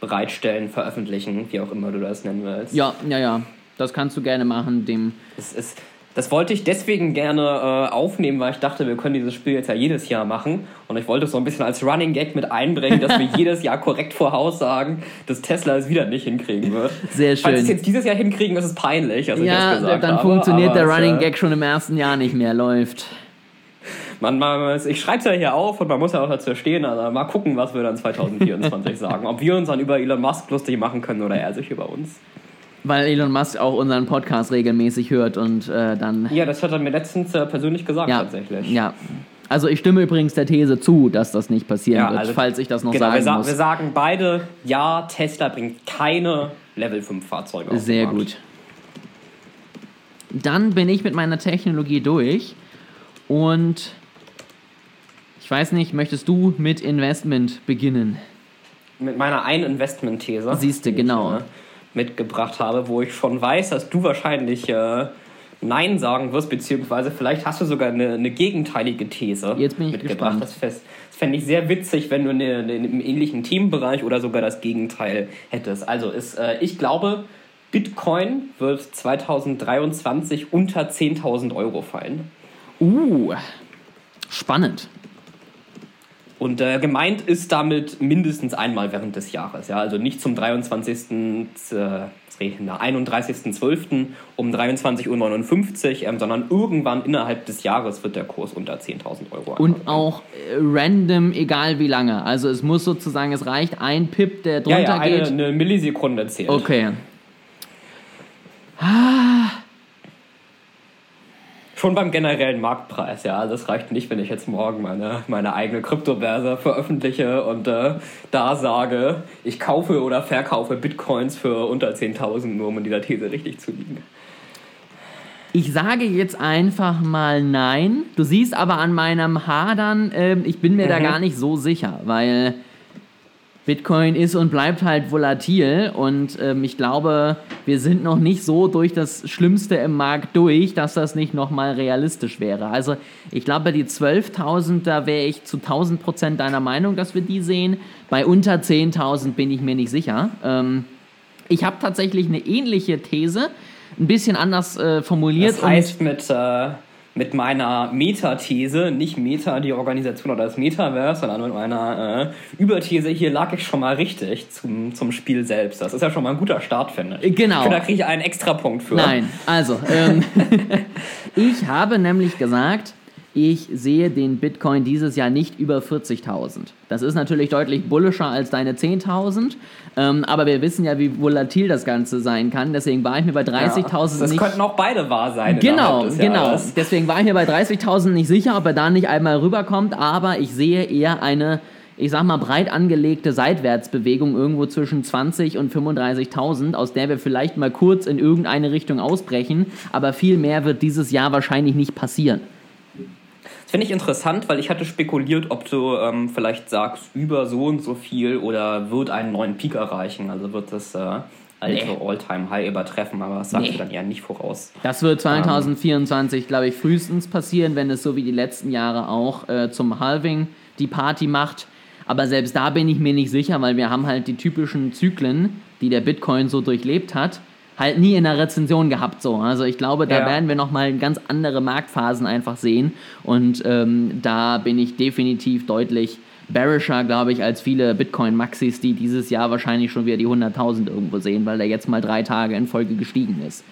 bereitstellen, veröffentlichen, wie auch immer du das nennen willst. Ja, ja, ja. Das kannst du gerne machen. Dem es, es, das wollte ich deswegen gerne äh, aufnehmen, weil ich dachte, wir können dieses Spiel jetzt ja jedes Jahr machen. Und ich wollte es so ein bisschen als Running Gag mit einbringen, dass wir jedes Jahr korrekt voraussagen, dass Tesla es wieder nicht hinkriegen wird. Sehr schön. Falls es jetzt dieses Jahr hinkriegen, ist es peinlich. ja, dann habe, funktioniert der Running äh, Gag schon im ersten Jahr nicht mehr, läuft. Man, man, ich schreibe es ja hier auf und man muss ja auch dazu stehen. Also mal gucken, was wir dann 2024 sagen. Ob wir uns dann über Elon Musk lustig machen können oder er sich über uns. Weil Elon Musk auch unseren Podcast regelmäßig hört und äh, dann. Ja, das hat er mir letztens äh, persönlich gesagt, ja, tatsächlich. Ja. Also ich stimme übrigens der These zu, dass das nicht passieren ja, wird, also, falls ich das noch genau, sagen wir sa muss. Wir sagen beide, ja, Tesla bringt keine Level 5 Fahrzeuge auf Sehr gut. Dann bin ich mit meiner Technologie durch und ich weiß nicht, möchtest du mit Investment beginnen? Mit meiner Ein-Investment-These. Siehst du, genau. Ich, äh, mitgebracht habe, wo ich schon weiß, dass du wahrscheinlich äh, Nein sagen wirst, beziehungsweise vielleicht hast du sogar eine, eine gegenteilige These Jetzt bin ich mitgebracht. Gespannt. Das, das fände ich sehr witzig, wenn du eine, eine, im ähnlichen Themenbereich oder sogar das Gegenteil hättest. Also ist, äh, ich glaube, Bitcoin wird 2023 unter 10.000 Euro fallen. Uh, spannend. Und äh, gemeint ist damit mindestens einmal während des Jahres. Ja? Also nicht zum 23. Äh, 31.12. um 23.59 Uhr, ähm, sondern irgendwann innerhalb des Jahres wird der Kurs unter 10.000 Euro. Und auch äh, random, egal wie lange. Also es muss sozusagen, es reicht ein Pip, der drunter ja, ja, eine, geht. eine Millisekunde zählt. Okay. Ah schon beim generellen Marktpreis, ja. Das reicht nicht, wenn ich jetzt morgen meine, meine eigene Kryptobörse veröffentliche und äh, da sage, ich kaufe oder verkaufe Bitcoins für unter 10.000, nur um in dieser These richtig zu liegen. Ich sage jetzt einfach mal nein. Du siehst aber an meinem Hadern, äh, ich bin mir mhm. da gar nicht so sicher, weil Bitcoin ist und bleibt halt volatil und ähm, ich glaube, wir sind noch nicht so durch das Schlimmste im Markt durch, dass das nicht nochmal realistisch wäre. Also ich glaube, die 12.000, da wäre ich zu 1000 Prozent deiner Meinung, dass wir die sehen. Bei unter 10.000 bin ich mir nicht sicher. Ähm, ich habe tatsächlich eine ähnliche These, ein bisschen anders äh, formuliert. Das heißt mit... Äh mit meiner Meta-These, nicht Meta, die Organisation oder das Metaverse, sondern mit meiner äh, Überthese hier lag ich schon mal richtig zum, zum Spiel selbst. Das ist ja schon mal ein guter Start, finde ich. Genau. Ich da kriege ich einen extra Punkt für. Nein, also, ähm, ich habe nämlich gesagt, ich sehe den Bitcoin dieses Jahr nicht über 40.000. Das ist natürlich deutlich bullischer als deine 10.000, ähm, aber wir wissen ja, wie volatil das Ganze sein kann. Deswegen war ich mir bei 30.000 ja, das nicht. Das könnten auch beide wahr sein. Genau, genau. Deswegen war ich mir bei 30.000 nicht sicher, ob er da nicht einmal rüberkommt, aber ich sehe eher eine ich sag mal, breit angelegte Seitwärtsbewegung irgendwo zwischen 20 und 35.000, aus der wir vielleicht mal kurz in irgendeine Richtung ausbrechen, aber viel mehr wird dieses Jahr wahrscheinlich nicht passieren. Das finde ich interessant, weil ich hatte spekuliert, ob du ähm, vielleicht sagst, über so und so viel oder wird einen neuen Peak erreichen. Also wird das äh, alte nee. All-Time-High übertreffen, aber das sagst nee. du dann eher nicht voraus. Das wird 2024, ähm, glaube ich, frühestens passieren, wenn es so wie die letzten Jahre auch äh, zum Halving die Party macht. Aber selbst da bin ich mir nicht sicher, weil wir haben halt die typischen Zyklen, die der Bitcoin so durchlebt hat halt nie in der Rezension gehabt so. Also ich glaube, da ja. werden wir nochmal ganz andere Marktphasen einfach sehen und ähm, da bin ich definitiv deutlich bearischer, glaube ich, als viele Bitcoin-Maxis, die dieses Jahr wahrscheinlich schon wieder die 100.000 irgendwo sehen, weil der jetzt mal drei Tage in Folge gestiegen ist.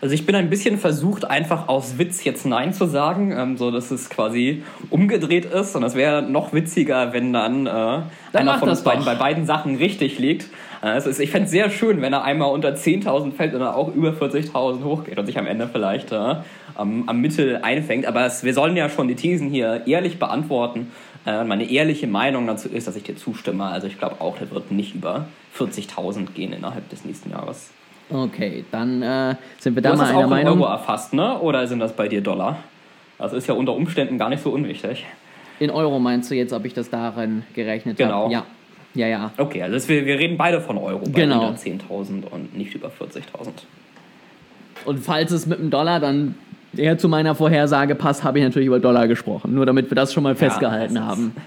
Also ich bin ein bisschen versucht, einfach aus Witz jetzt Nein zu sagen, ähm, so dass es quasi umgedreht ist. Und das wäre noch witziger, wenn dann, äh, dann einer von uns beiden bei beiden Sachen richtig liegt. Ist, ich fände es sehr schön, wenn er einmal unter 10.000 fällt und dann auch über 40.000 hochgeht und sich am Ende vielleicht äh, am, am Mittel einfängt. Aber es, wir sollen ja schon die Thesen hier ehrlich beantworten. Äh, meine ehrliche Meinung dazu ist, dass ich dir zustimme. Also ich glaube auch, der wird nicht über 40.000 gehen innerhalb des nächsten Jahres. Okay, dann äh, sind wir da du mal einer auch Meinung. In Euro erfasst, ne? Oder sind das bei dir Dollar? Das ist ja unter Umständen gar nicht so unwichtig. In Euro meinst du jetzt, ob ich das darin gerechnet habe? Genau. Ja. Ja, ja. Okay, also wir, wir reden beide von Euro bei genau. unter 10.000 und nicht über 40.000. Und falls es mit dem Dollar dann eher zu meiner Vorhersage passt, habe ich natürlich über Dollar gesprochen. Nur damit wir das schon mal festgehalten ja, haben.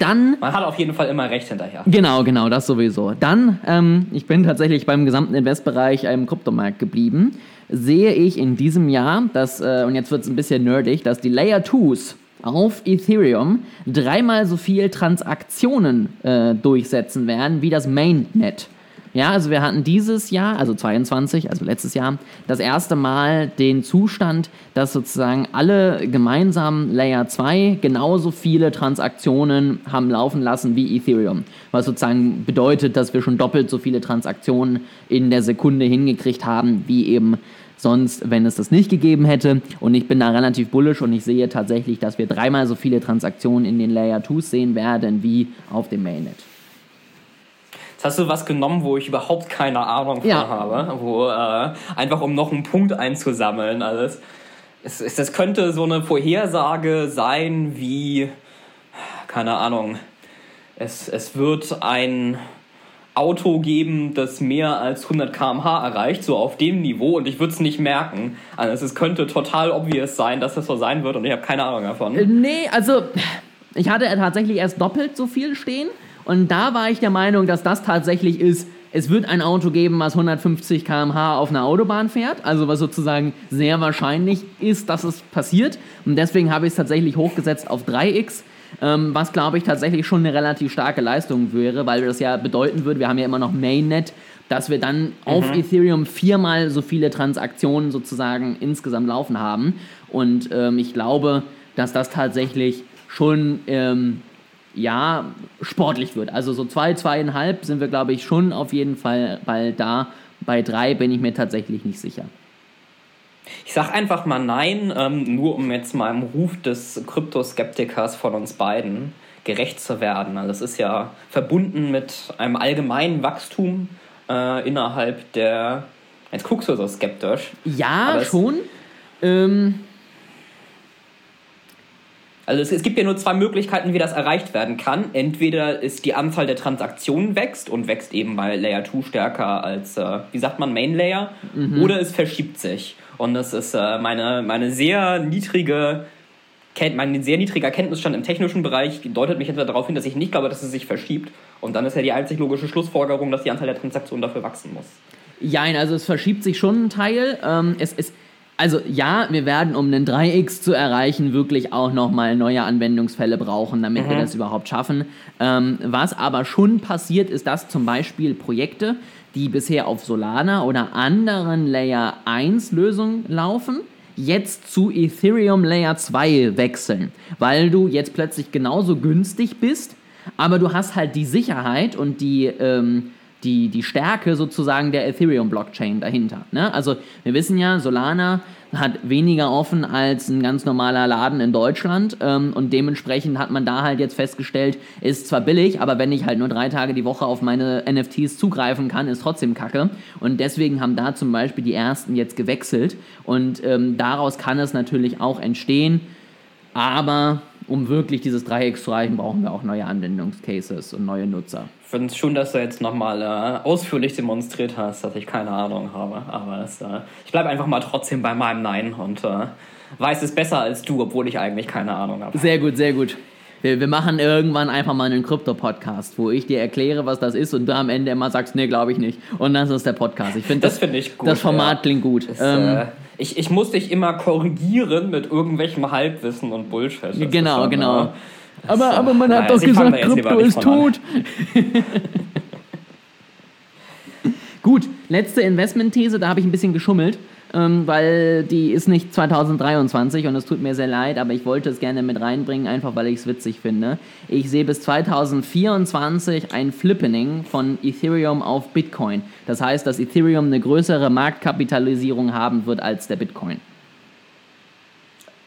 Dann. Man hat auf jeden Fall immer recht hinterher. Genau, genau, das sowieso. Dann, ähm, ich bin tatsächlich beim gesamten Investbereich im Kryptomarkt geblieben. Sehe ich in diesem Jahr, dass, äh, und jetzt wird es ein bisschen nerdig, dass die Layer 2s auf Ethereum dreimal so viel Transaktionen äh, durchsetzen werden wie das Mainnet. Ja, also wir hatten dieses Jahr, also 22, also letztes Jahr, das erste Mal den Zustand, dass sozusagen alle gemeinsam Layer 2 genauso viele Transaktionen haben laufen lassen wie Ethereum. Was sozusagen bedeutet, dass wir schon doppelt so viele Transaktionen in der Sekunde hingekriegt haben, wie eben sonst, wenn es das nicht gegeben hätte. Und ich bin da relativ bullisch und ich sehe tatsächlich, dass wir dreimal so viele Transaktionen in den Layer 2 sehen werden wie auf dem Mainnet. Jetzt hast du was genommen, wo ich überhaupt keine Ahnung von ja. habe, wo äh, einfach um noch einen Punkt einzusammeln alles. Es, es, das könnte so eine Vorhersage sein wie, keine Ahnung, es, es wird ein Auto geben, das mehr als 100 km/h erreicht, so auf dem Niveau und ich würde es nicht merken. Also es könnte total obvious sein, dass das so sein wird und ich habe keine Ahnung davon. Äh, nee, also ich hatte tatsächlich erst doppelt so viel stehen und da war ich der Meinung, dass das tatsächlich ist, es wird ein Auto geben, was 150 km/h auf einer Autobahn fährt, also was sozusagen sehr wahrscheinlich ist, dass es passiert. Und deswegen habe ich es tatsächlich hochgesetzt auf 3x, ähm, was glaube ich tatsächlich schon eine relativ starke Leistung wäre, weil das ja bedeuten würde, wir haben ja immer noch Mainnet, dass wir dann mhm. auf Ethereum viermal so viele Transaktionen sozusagen insgesamt laufen haben. Und ähm, ich glaube, dass das tatsächlich schon ähm, ja, sportlich wird. Also so zwei, zweieinhalb sind wir, glaube ich, schon auf jeden Fall bald da. Bei drei bin ich mir tatsächlich nicht sicher. Ich sag einfach mal nein, ähm, nur um jetzt mal im Ruf des Kryptoskeptikers von uns beiden gerecht zu werden. Also es ist ja verbunden mit einem allgemeinen Wachstum äh, innerhalb der. Jetzt guckst du so skeptisch. Ja, schon. Ähm, also es, es, gibt ja nur zwei Möglichkeiten, wie das erreicht werden kann. Entweder ist die Anzahl der Transaktionen wächst und wächst eben bei Layer 2 stärker als, äh, wie sagt man, Main Layer, mhm. oder es verschiebt sich. Und das ist äh, meine, meine sehr niedrige mein sehr niedriger Kenntnisstand im technischen Bereich deutet mich etwa darauf hin, dass ich nicht glaube, dass es sich verschiebt. Und dann ist ja die einzig logische Schlussfolgerung, dass die Anzahl der Transaktionen dafür wachsen muss. Ja, also es verschiebt sich schon ein Teil. Ähm, es, es, Also ja, wir werden, um den 3x zu erreichen, wirklich auch nochmal neue Anwendungsfälle brauchen, damit wir das überhaupt schaffen. Ähm, was aber schon passiert, ist, dass zum Beispiel Projekte, die bisher auf Solana oder anderen Layer 1 Lösungen laufen, jetzt zu Ethereum Layer 2 wechseln, weil du jetzt plötzlich genauso günstig bist, aber du hast halt die Sicherheit und die, ähm, die, die Stärke sozusagen der Ethereum-Blockchain dahinter. Ne? Also wir wissen ja, Solana hat weniger offen als ein ganz normaler Laden in Deutschland. Ähm, und dementsprechend hat man da halt jetzt festgestellt, ist zwar billig, aber wenn ich halt nur drei Tage die Woche auf meine NFTs zugreifen kann, ist trotzdem kacke. Und deswegen haben da zum Beispiel die ersten jetzt gewechselt. Und ähm, daraus kann es natürlich auch entstehen, aber um wirklich dieses Dreieck zu erreichen, brauchen wir auch neue Anwendungscases und neue Nutzer. Ich finde es schon, dass du jetzt nochmal äh, ausführlich demonstriert hast, dass ich keine Ahnung habe. Aber es, äh, ich bleibe einfach mal trotzdem bei meinem Nein und äh, weiß es besser als du, obwohl ich eigentlich keine Ahnung habe. Sehr gut, sehr gut. Wir, wir machen irgendwann einfach mal einen Krypto-Podcast, wo ich dir erkläre, was das ist und du am Ende immer sagst, nee, glaube ich nicht. Und das ist der Podcast. Ich finde Das das, finde ich gut, Das Format ja. klingt gut. Es, ähm, äh, ich, ich muss dich immer korrigieren mit irgendwelchem Halbwissen und Bullshit. Das ist genau, schon, genau. äh, aber, aber man hat doch also ich fang gesagt, Krypto ist tot. Gut, letzte Investmentthese, da habe ich ein bisschen geschummelt, ähm, weil die ist nicht 2023 und es tut mir sehr leid, aber ich wollte es gerne mit reinbringen, einfach weil ich es witzig finde. Ich sehe bis 2024 ein Flippening von Ethereum auf Bitcoin. Das heißt, dass Ethereum eine größere Marktkapitalisierung haben wird als der Bitcoin.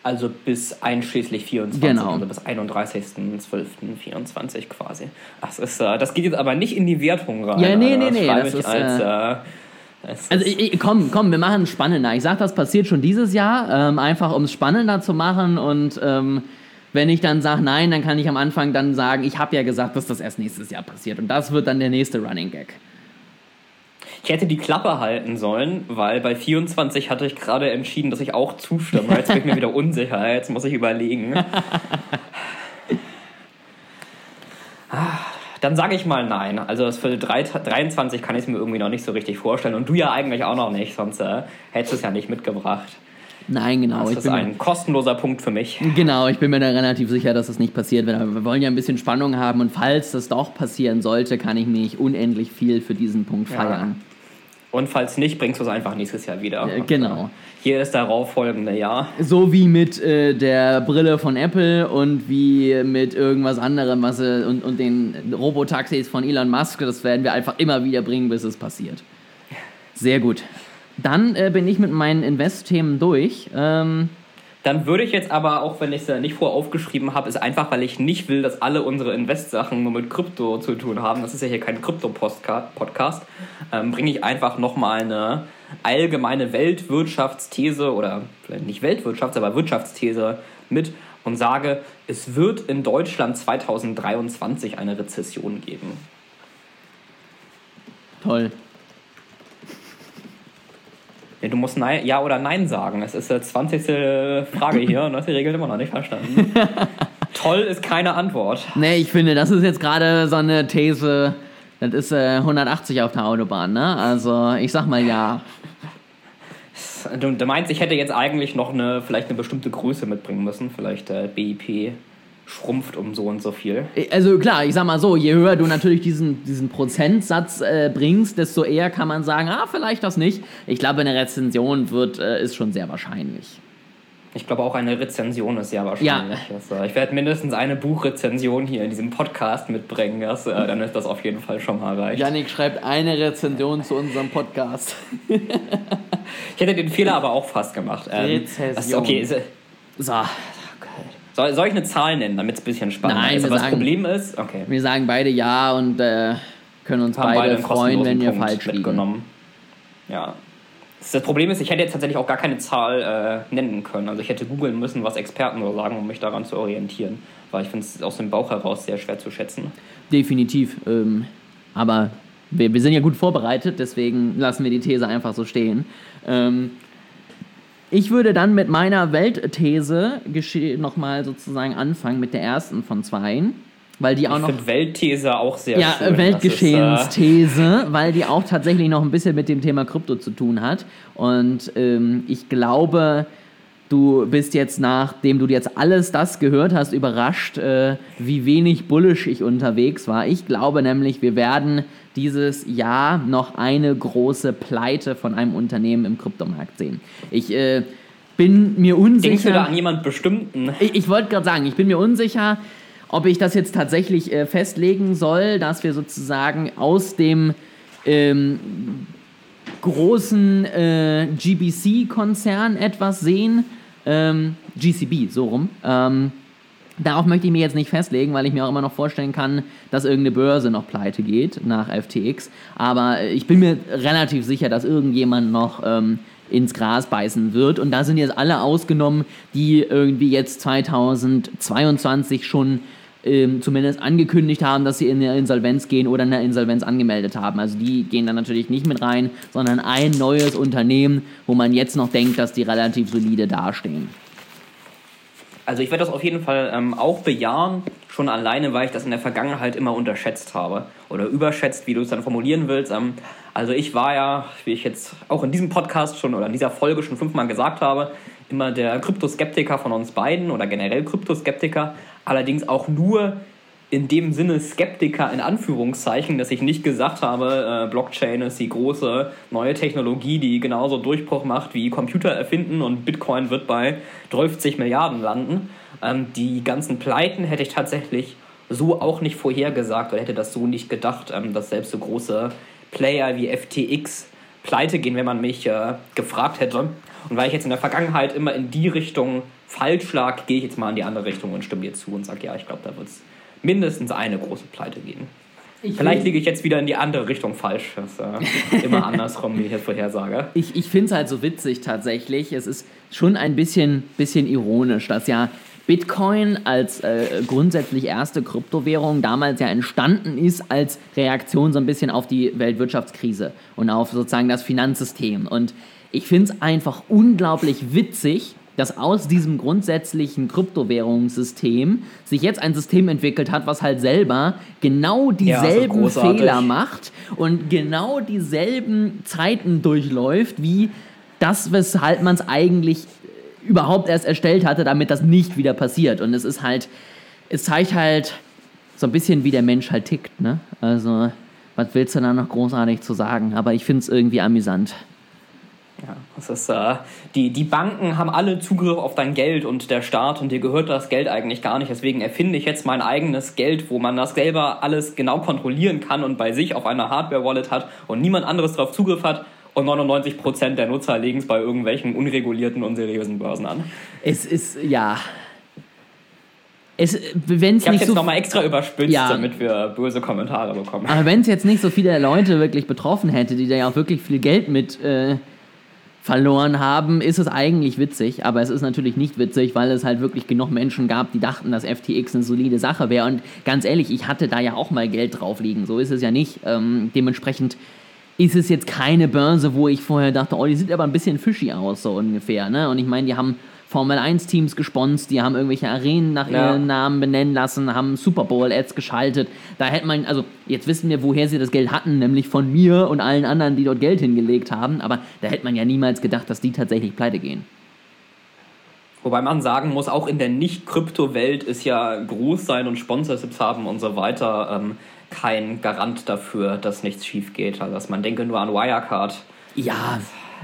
Also bis einschließlich 24, Genau. also bis 31.12.24 quasi. Das, ist, äh, das geht jetzt aber nicht in die Wertung rein. Ja, nee, nee, nee, schreibe das ich ist, als, äh, äh, Also ich, ich, komm, komm, wir machen es spannender. Ich sag, das passiert schon dieses Jahr, ähm, einfach um es spannender zu machen und ähm, wenn ich dann sage nein, dann kann ich am Anfang dann sagen, ich habe ja gesagt, dass das erst nächstes Jahr passiert und das wird dann der nächste Running Gag. Ich hätte die Klappe halten sollen, weil bei 24 hatte ich gerade entschieden, dass ich auch zustimme. Jetzt bin ich mir wieder unsicher. Jetzt muss ich überlegen. Ah, Dann sage ich mal nein. Also das für drei- 23 kann ich es mir irgendwie noch nicht so richtig vorstellen. Und du ja eigentlich auch noch nicht, sonst äh, hättest du es ja nicht mitgebracht. Nein, genau. Das ist ein kostenloser Punkt für mich. genau, ich bin mir da relativ sicher, dass das nicht passiert wird. Aber wir wollen ja ein bisschen Spannung haben und falls das doch passieren sollte, kann ich mich unendlich viel für diesen Punkt Ja. Und falls nicht, bringst du es einfach nächstes Jahr wieder. Äh, genau. Hier ist darauf folgende Jahr. So wie mit äh, der Brille von Apple und wie mit irgendwas anderem, was äh, und, und den Robotaxis von Elon Musk. Das werden wir einfach immer wieder bringen, bis es passiert. Sehr gut. Dann äh, bin ich mit meinen Invest-Themen durch. Ähm, Dann würde ich jetzt aber, auch wenn ich es nicht vorher aufgeschrieben habe, ist einfach, weil ich nicht will, dass alle unsere Invest-Sachen nur mit Krypto zu tun haben. Das ist ja hier kein Krypto-Podcast. Ähm, bringe ich einfach nochmal eine allgemeine Weltwirtschaftsthese oder vielleicht nicht Weltwirtschafts-, aber Wirtschaftsthese mit und sage, es wird in Deutschland 2023 eine Rezession geben. toll. Ja, du musst nein, ja oder nein sagen. Es ist die 20. Frage hier und du hast die Regel immer noch nicht verstanden. Toll ist keine Antwort. Nee, ich finde, das ist jetzt gerade so eine These. Das ist äh, 180 auf der Autobahn, ne? Also, ich sag mal ja. Du, du meinst, ich hätte jetzt eigentlich noch eine, vielleicht eine bestimmte Größe mitbringen müssen. Vielleicht äh, BIP schrumpft um so und so viel. Also klar, ich sag mal so, je höher du natürlich diesen, diesen Prozentsatz äh, bringst, desto eher kann man sagen, ah, vielleicht das nicht. Ich glaube, eine Rezension wird, äh, ist schon sehr wahrscheinlich. Ich glaube, auch eine Rezension ist ja wahrscheinlich. Also, ich werde mindestens eine Buchrezension hier in diesem Podcast mitbringen. Das, äh, dann ist das auf jeden Fall schon mal erreicht. Yannick schreibt eine Rezension zu unserem Podcast. Ich hätte den Fehler aber auch fast gemacht. Ähm, Rezession. das- okay, ist, So, soll, soll ich eine Zahl nennen, damit es ein bisschen spannender Nein, ist? Aber das sagen- Problem ist, okay. wir sagen beide ja und äh, können uns beide einen freuen, wenn wir Punkt falsch liegen. Ja. Das das Problem ist, ich hätte jetzt tatsächlich auch gar keine Zahl äh, nennen können. Also ich hätte googeln müssen, was Experten so sagen, um mich daran zu orientieren. Weil ich finde es aus dem Bauch heraus sehr schwer zu schätzen. Definitiv. Ähm, aber wir, wir sind ja gut vorbereitet, deswegen lassen wir die These einfach so stehen. Ähm, ich würde dann mit meiner Weltthese nochmal sozusagen anfangen, mit der ersten von zweien. weil die auch ich noch. Weltthese auch sehr ja, schön. Weltgeschehensthese, äh weil die auch tatsächlich noch ein bisschen mit dem Thema Krypto zu tun hat. Und ähm, ich glaube, du bist jetzt, nachdem du jetzt alles das gehört hast, überrascht, äh, wie wenig bullish ich unterwegs war. Ich glaube nämlich, wir werden dieses Jahr noch eine große Pleite von einem Unternehmen im Kryptomarkt sehen. Ich äh, bin mir unsicher. Denkst du da an jemand bestimmten? Ich, ich wollte gerade sagen, ich bin mir unsicher, ob ich das jetzt tatsächlich äh, festlegen soll, dass wir sozusagen aus dem ähm, großen äh, GBC-Konzern etwas sehen. Ähm, GCB, so rum. Ähm, darauf möchte ich mir jetzt nicht festlegen, weil ich mir auch immer noch vorstellen kann, dass irgendeine Börse noch pleite geht nach FTX. Aber ich bin mir relativ sicher, dass irgendjemand noch ähm, ins Gras beißen wird. Und da sind jetzt alle ausgenommen, die irgendwie jetzt 2022 schon ähm, zumindest angekündigt haben, dass sie in eine Insolvenz gehen oder eine Insolvenz angemeldet haben. Also die gehen dann natürlich nicht mit rein, sondern ein neues Unternehmen, wo man jetzt noch denkt, dass die relativ solide dastehen. Also ich werde das auf jeden Fall ähm, auch bejahen, schon alleine, weil ich das in der Vergangenheit immer unterschätzt habe oder überschätzt, wie du es dann formulieren willst. Ähm, also ich war ja, wie ich jetzt auch in diesem Podcast schon oder in dieser Folge schon fünfmal gesagt habe, immer der Kryptoskeptiker von uns beiden oder generell Kryptoskeptiker, allerdings auch nur in dem Sinne Skeptiker in Anführungszeichen, dass ich nicht gesagt habe, äh, Blockchain ist die große neue Technologie, die genauso Durchbruch macht wie Computer erfinden und Bitcoin wird bei 30 Milliarden landen. Ähm, die ganzen Pleiten hätte ich tatsächlich so auch nicht vorhergesagt oder hätte das so nicht gedacht, ähm, dass selbst so große Player wie FTX pleite gehen, wenn man mich äh, gefragt hätte. Und weil ich jetzt in der Vergangenheit immer in die Richtung falsch lag, gehe ich jetzt mal in die andere Richtung und stimme dir zu und sage, ja, ich glaube, da wird es mindestens eine große Pleite geben. Ich Vielleicht liege ich jetzt wieder in die andere Richtung falsch. Das ist äh, immer andersrum, wie ich jetzt vorhersage. Ich, ich finde es halt so witzig tatsächlich. Es ist schon ein bisschen, bisschen ironisch, dass ja Bitcoin als äh, grundsätzlich erste Kryptowährung damals ja entstanden ist als Reaktion so ein bisschen auf die Weltwirtschaftskrise und auf sozusagen das Finanzsystem. Und ich finde es einfach unglaublich witzig, dass aus diesem grundsätzlichen Kryptowährungssystem sich jetzt ein System entwickelt hat, was halt selber genau dieselben ja, Fehler macht und genau dieselben Zeiten durchläuft, wie das, weshalb man es eigentlich überhaupt erst erstellt hatte, damit das nicht wieder passiert. Und es ist halt, es zeigt halt so ein bisschen, wie der Mensch halt tickt, ne? Also, was willst du da noch großartig zu sagen? Aber ich finde es irgendwie amüsant. Ja, das ist, äh, die, die Banken haben alle Zugriff auf dein Geld und der Staat und dir gehört das Geld eigentlich gar nicht. Deswegen erfinde ich jetzt mein eigenes Geld, wo man das selber alles genau kontrollieren kann und bei sich auf einer Hardware-Wallet hat und niemand anderes darauf Zugriff hat. Und 99% der Nutzer legen es bei irgendwelchen unregulierten, unseriösen Börsen an. Es ist, ja, es, wenn's ich habe jetzt so, nochmal extra überspitzt, ja, damit wir böse Kommentare bekommen. Aber wenn es jetzt nicht so viele Leute wirklich betroffen hätte, die da ja auch wirklich viel Geld mit äh, verloren haben, ist es eigentlich witzig, aber es ist natürlich nicht witzig, weil es halt wirklich genug Menschen gab, die dachten, dass FTX eine solide Sache wäre. Und ganz ehrlich, ich hatte da ja auch mal Geld drauf liegen. So ist es ja nicht. Ähm, dementsprechend ist es jetzt keine Börse, wo ich vorher dachte, oh, die sieht aber ein bisschen fishy aus, so ungefähr. Ne? Und ich meine, die haben Formel 1 Teams gesponst, die haben irgendwelche Arenen nach ja. ihren Namen benennen lassen, haben Super Bowl Ads geschaltet. Da hätte man, also jetzt wissen wir, woher sie das Geld hatten, nämlich von mir und allen anderen, die dort Geld hingelegt haben, aber da hätte man ja niemals gedacht, dass die tatsächlich pleite gehen. Wobei man sagen muss, auch in der Nicht-Krypto-Welt ist ja groß sein und Sponsorships haben und so weiter ähm, kein Garant dafür, dass nichts schief geht. Also dass man denke nur an Wirecard. Ja,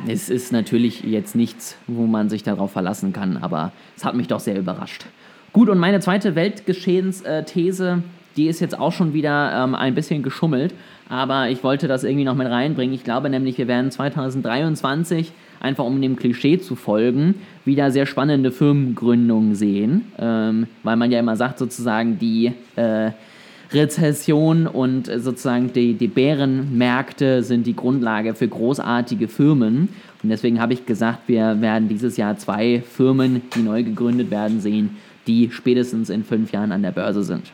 es ist natürlich jetzt nichts, wo man sich darauf verlassen kann, aber es hat mich doch sehr überrascht. Gut, und meine zweite Weltgeschehensthese, die ist jetzt auch schon wieder ähm, ein bisschen geschummelt, aber ich wollte das irgendwie noch mit reinbringen. Ich glaube nämlich, wir werden 2023, einfach um dem Klischee zu folgen, wieder sehr spannende Firmengründungen sehen, ähm, weil man ja immer sagt, sozusagen, die. Äh, Rezession und äh, sozusagen die, die Bärenmärkte sind die Grundlage für großartige Firmen. Und deswegen habe ich gesagt, wir werden dieses Jahr zwei Firmen, die neu gegründet werden, sehen, die spätestens in fünf Jahren an der Börse sind.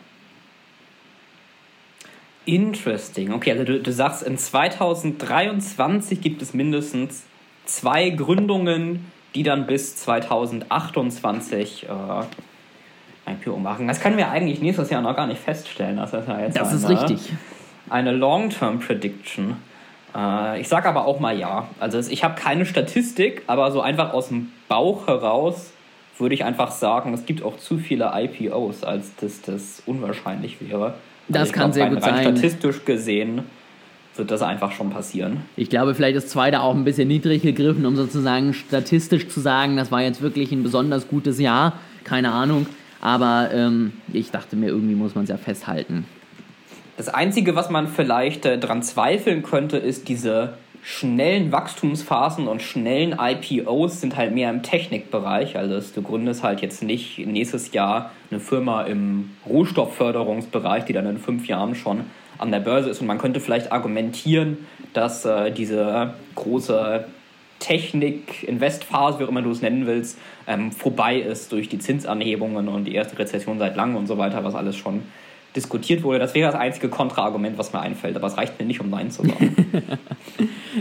Interesting. Okay, also du, du sagst, in 2023 gibt es mindestens zwei Gründungen, die dann bis 2028 äh, IPO machen. Das können wir eigentlich nächstes Jahr noch gar nicht feststellen. Das ist, ja jetzt Das ist eine, richtig. Eine Long-Term-Prediction. Äh, ich sage aber auch mal ja. Also ich habe keine Statistik, aber so einfach aus dem Bauch heraus würde ich einfach sagen, es gibt auch zu viele IPOs, als dass das unwahrscheinlich wäre. Das ich kann sehr rein, gut rein sein. Statistisch gesehen wird das einfach schon passieren. Ich glaube, vielleicht ist zwei da auch ein bisschen niedrig gegriffen, um sozusagen statistisch zu sagen, das war jetzt wirklich ein besonders gutes Jahr. Keine Ahnung. Aber ähm, ich dachte mir, irgendwie muss man es ja festhalten. Das Einzige, was man vielleicht äh, dran zweifeln könnte, ist diese schnellen Wachstumsphasen und schnellen IPOs sind halt mehr im Technikbereich. Also du gründest halt jetzt nicht nächstes Jahr eine Firma im Rohstoffförderungsbereich, die dann in fünf Jahren schon an der Börse ist. Und man könnte vielleicht argumentieren, dass äh, diese große Technik-Investphase, wie auch immer du es nennen willst, ähm, vorbei ist durch die Zinsanhebungen und die erste Rezession seit langem und so weiter, was alles schon diskutiert wurde. Das wäre das einzige Kontraargument, was mir einfällt, aber es reicht mir nicht, um Nein zu sagen.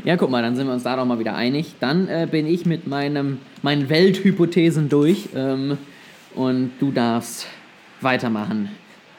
Ja, guck mal, dann sind wir uns da doch mal wieder einig. Dann äh, bin ich mit meinem, meinen Welthypothesen durch ähm, und du darfst weitermachen.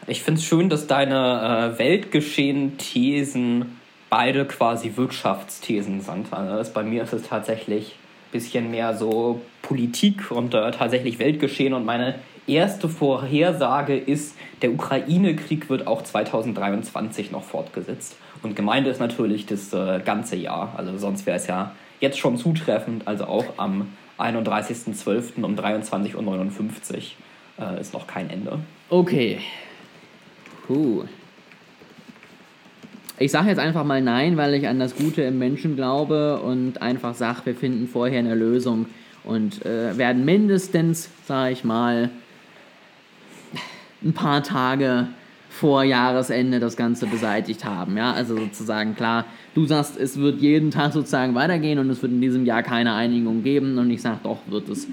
Ich finde es schön, dass deine äh, Weltgeschehen-Thesen beide quasi Wirtschaftsthesen sind. Also bei mir ist es tatsächlich ein bisschen mehr so Politik und äh, tatsächlich Weltgeschehen. Und meine erste Vorhersage ist, der Ukraine-Krieg wird auch 2023 noch fortgesetzt. Und gemeint ist natürlich das äh, ganze Jahr. Also sonst wäre es ja jetzt schon zutreffend. Also auch am 31.12. um 23.59 Uhr äh, ist noch kein Ende. Okay. Puh. Ich sage jetzt einfach mal nein, weil ich an das Gute im Menschen glaube und einfach sage, wir finden vorher eine Lösung und äh, werden mindestens, sage ich mal, ein paar Tage vor Jahresende das Ganze beseitigt haben. Ja, also sozusagen klar, du sagst, es wird jeden Tag sozusagen weitergehen und es wird in diesem Jahr keine Einigung geben und ich sage, doch, wird es.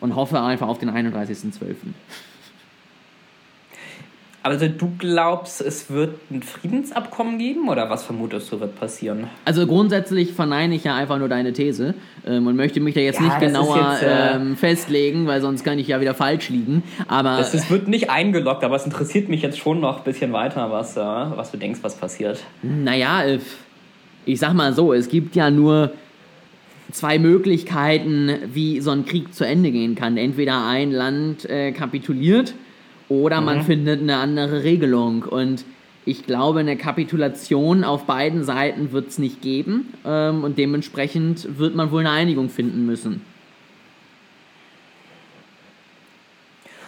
Und hoffe einfach auf den 31.12. Also du glaubst, es wird ein Friedensabkommen geben oder was vermutest du wird passieren? Also grundsätzlich verneine ich ja einfach nur deine These ähm, und möchte mich da jetzt Ja, nicht genauer jetzt, äh, ähm, festlegen, weil sonst kann ich ja wieder falsch liegen. Aber Das ist, wird nicht eingeloggt, aber es interessiert mich jetzt schon noch ein bisschen weiter, was, äh, was du denkst, was passiert. naja, äh, ich sag mal so, es gibt ja nur zwei Möglichkeiten, wie so ein Krieg zu Ende gehen kann. Entweder ein Land äh, kapituliert oder man findet eine andere Regelung. Und ich glaube, eine Kapitulation auf beiden Seiten wird es nicht geben. Ähm, und dementsprechend wird man wohl eine Einigung finden müssen.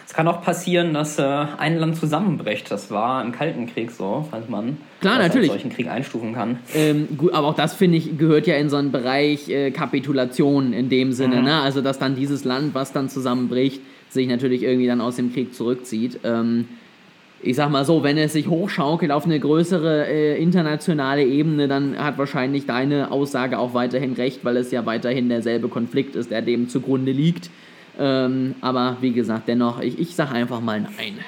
Es kann auch passieren, dass äh, ein Land zusammenbricht. Das war im Kalten Krieg so, falls man Klar, natürlich. solchen Krieg einstufen kann. Ähm, gut, aber auch das finde ich gehört ja in so einen Bereich äh, Kapitulation in dem Sinne, ne? Also dass dann dieses Land, was dann zusammenbricht, sich natürlich irgendwie dann aus dem Krieg zurückzieht. Ähm, ich sag mal so, wenn es sich hochschaukelt auf eine größere äh, internationale Ebene, dann hat wahrscheinlich deine Aussage auch weiterhin recht, weil es ja weiterhin derselbe Konflikt ist, der dem zugrunde liegt. Ähm, aber wie gesagt, dennoch, ich, ich sag einfach mal nein.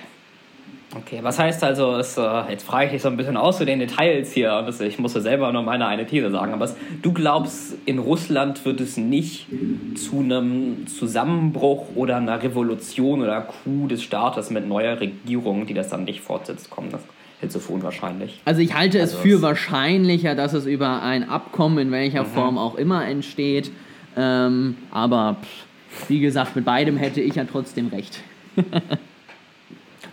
Okay, was heißt also, es, äh, jetzt frage ich dich so ein bisschen aus zu den Details hier das, ich musste selber nur meine eine These sagen, aber es, du glaubst, in Russland wird es nicht zu einem Zusammenbruch oder einer Revolution oder Coup des Staates mit neuer Regierung, die das dann nicht fortsetzt, kommen. Das hältst du für unwahrscheinlich. Also ich halte es Also für es- wahrscheinlicher, dass es über ein Abkommen in welcher Form auch immer entsteht. Ähm, aber pff, wie gesagt, mit beidem hätte ich ja trotzdem recht.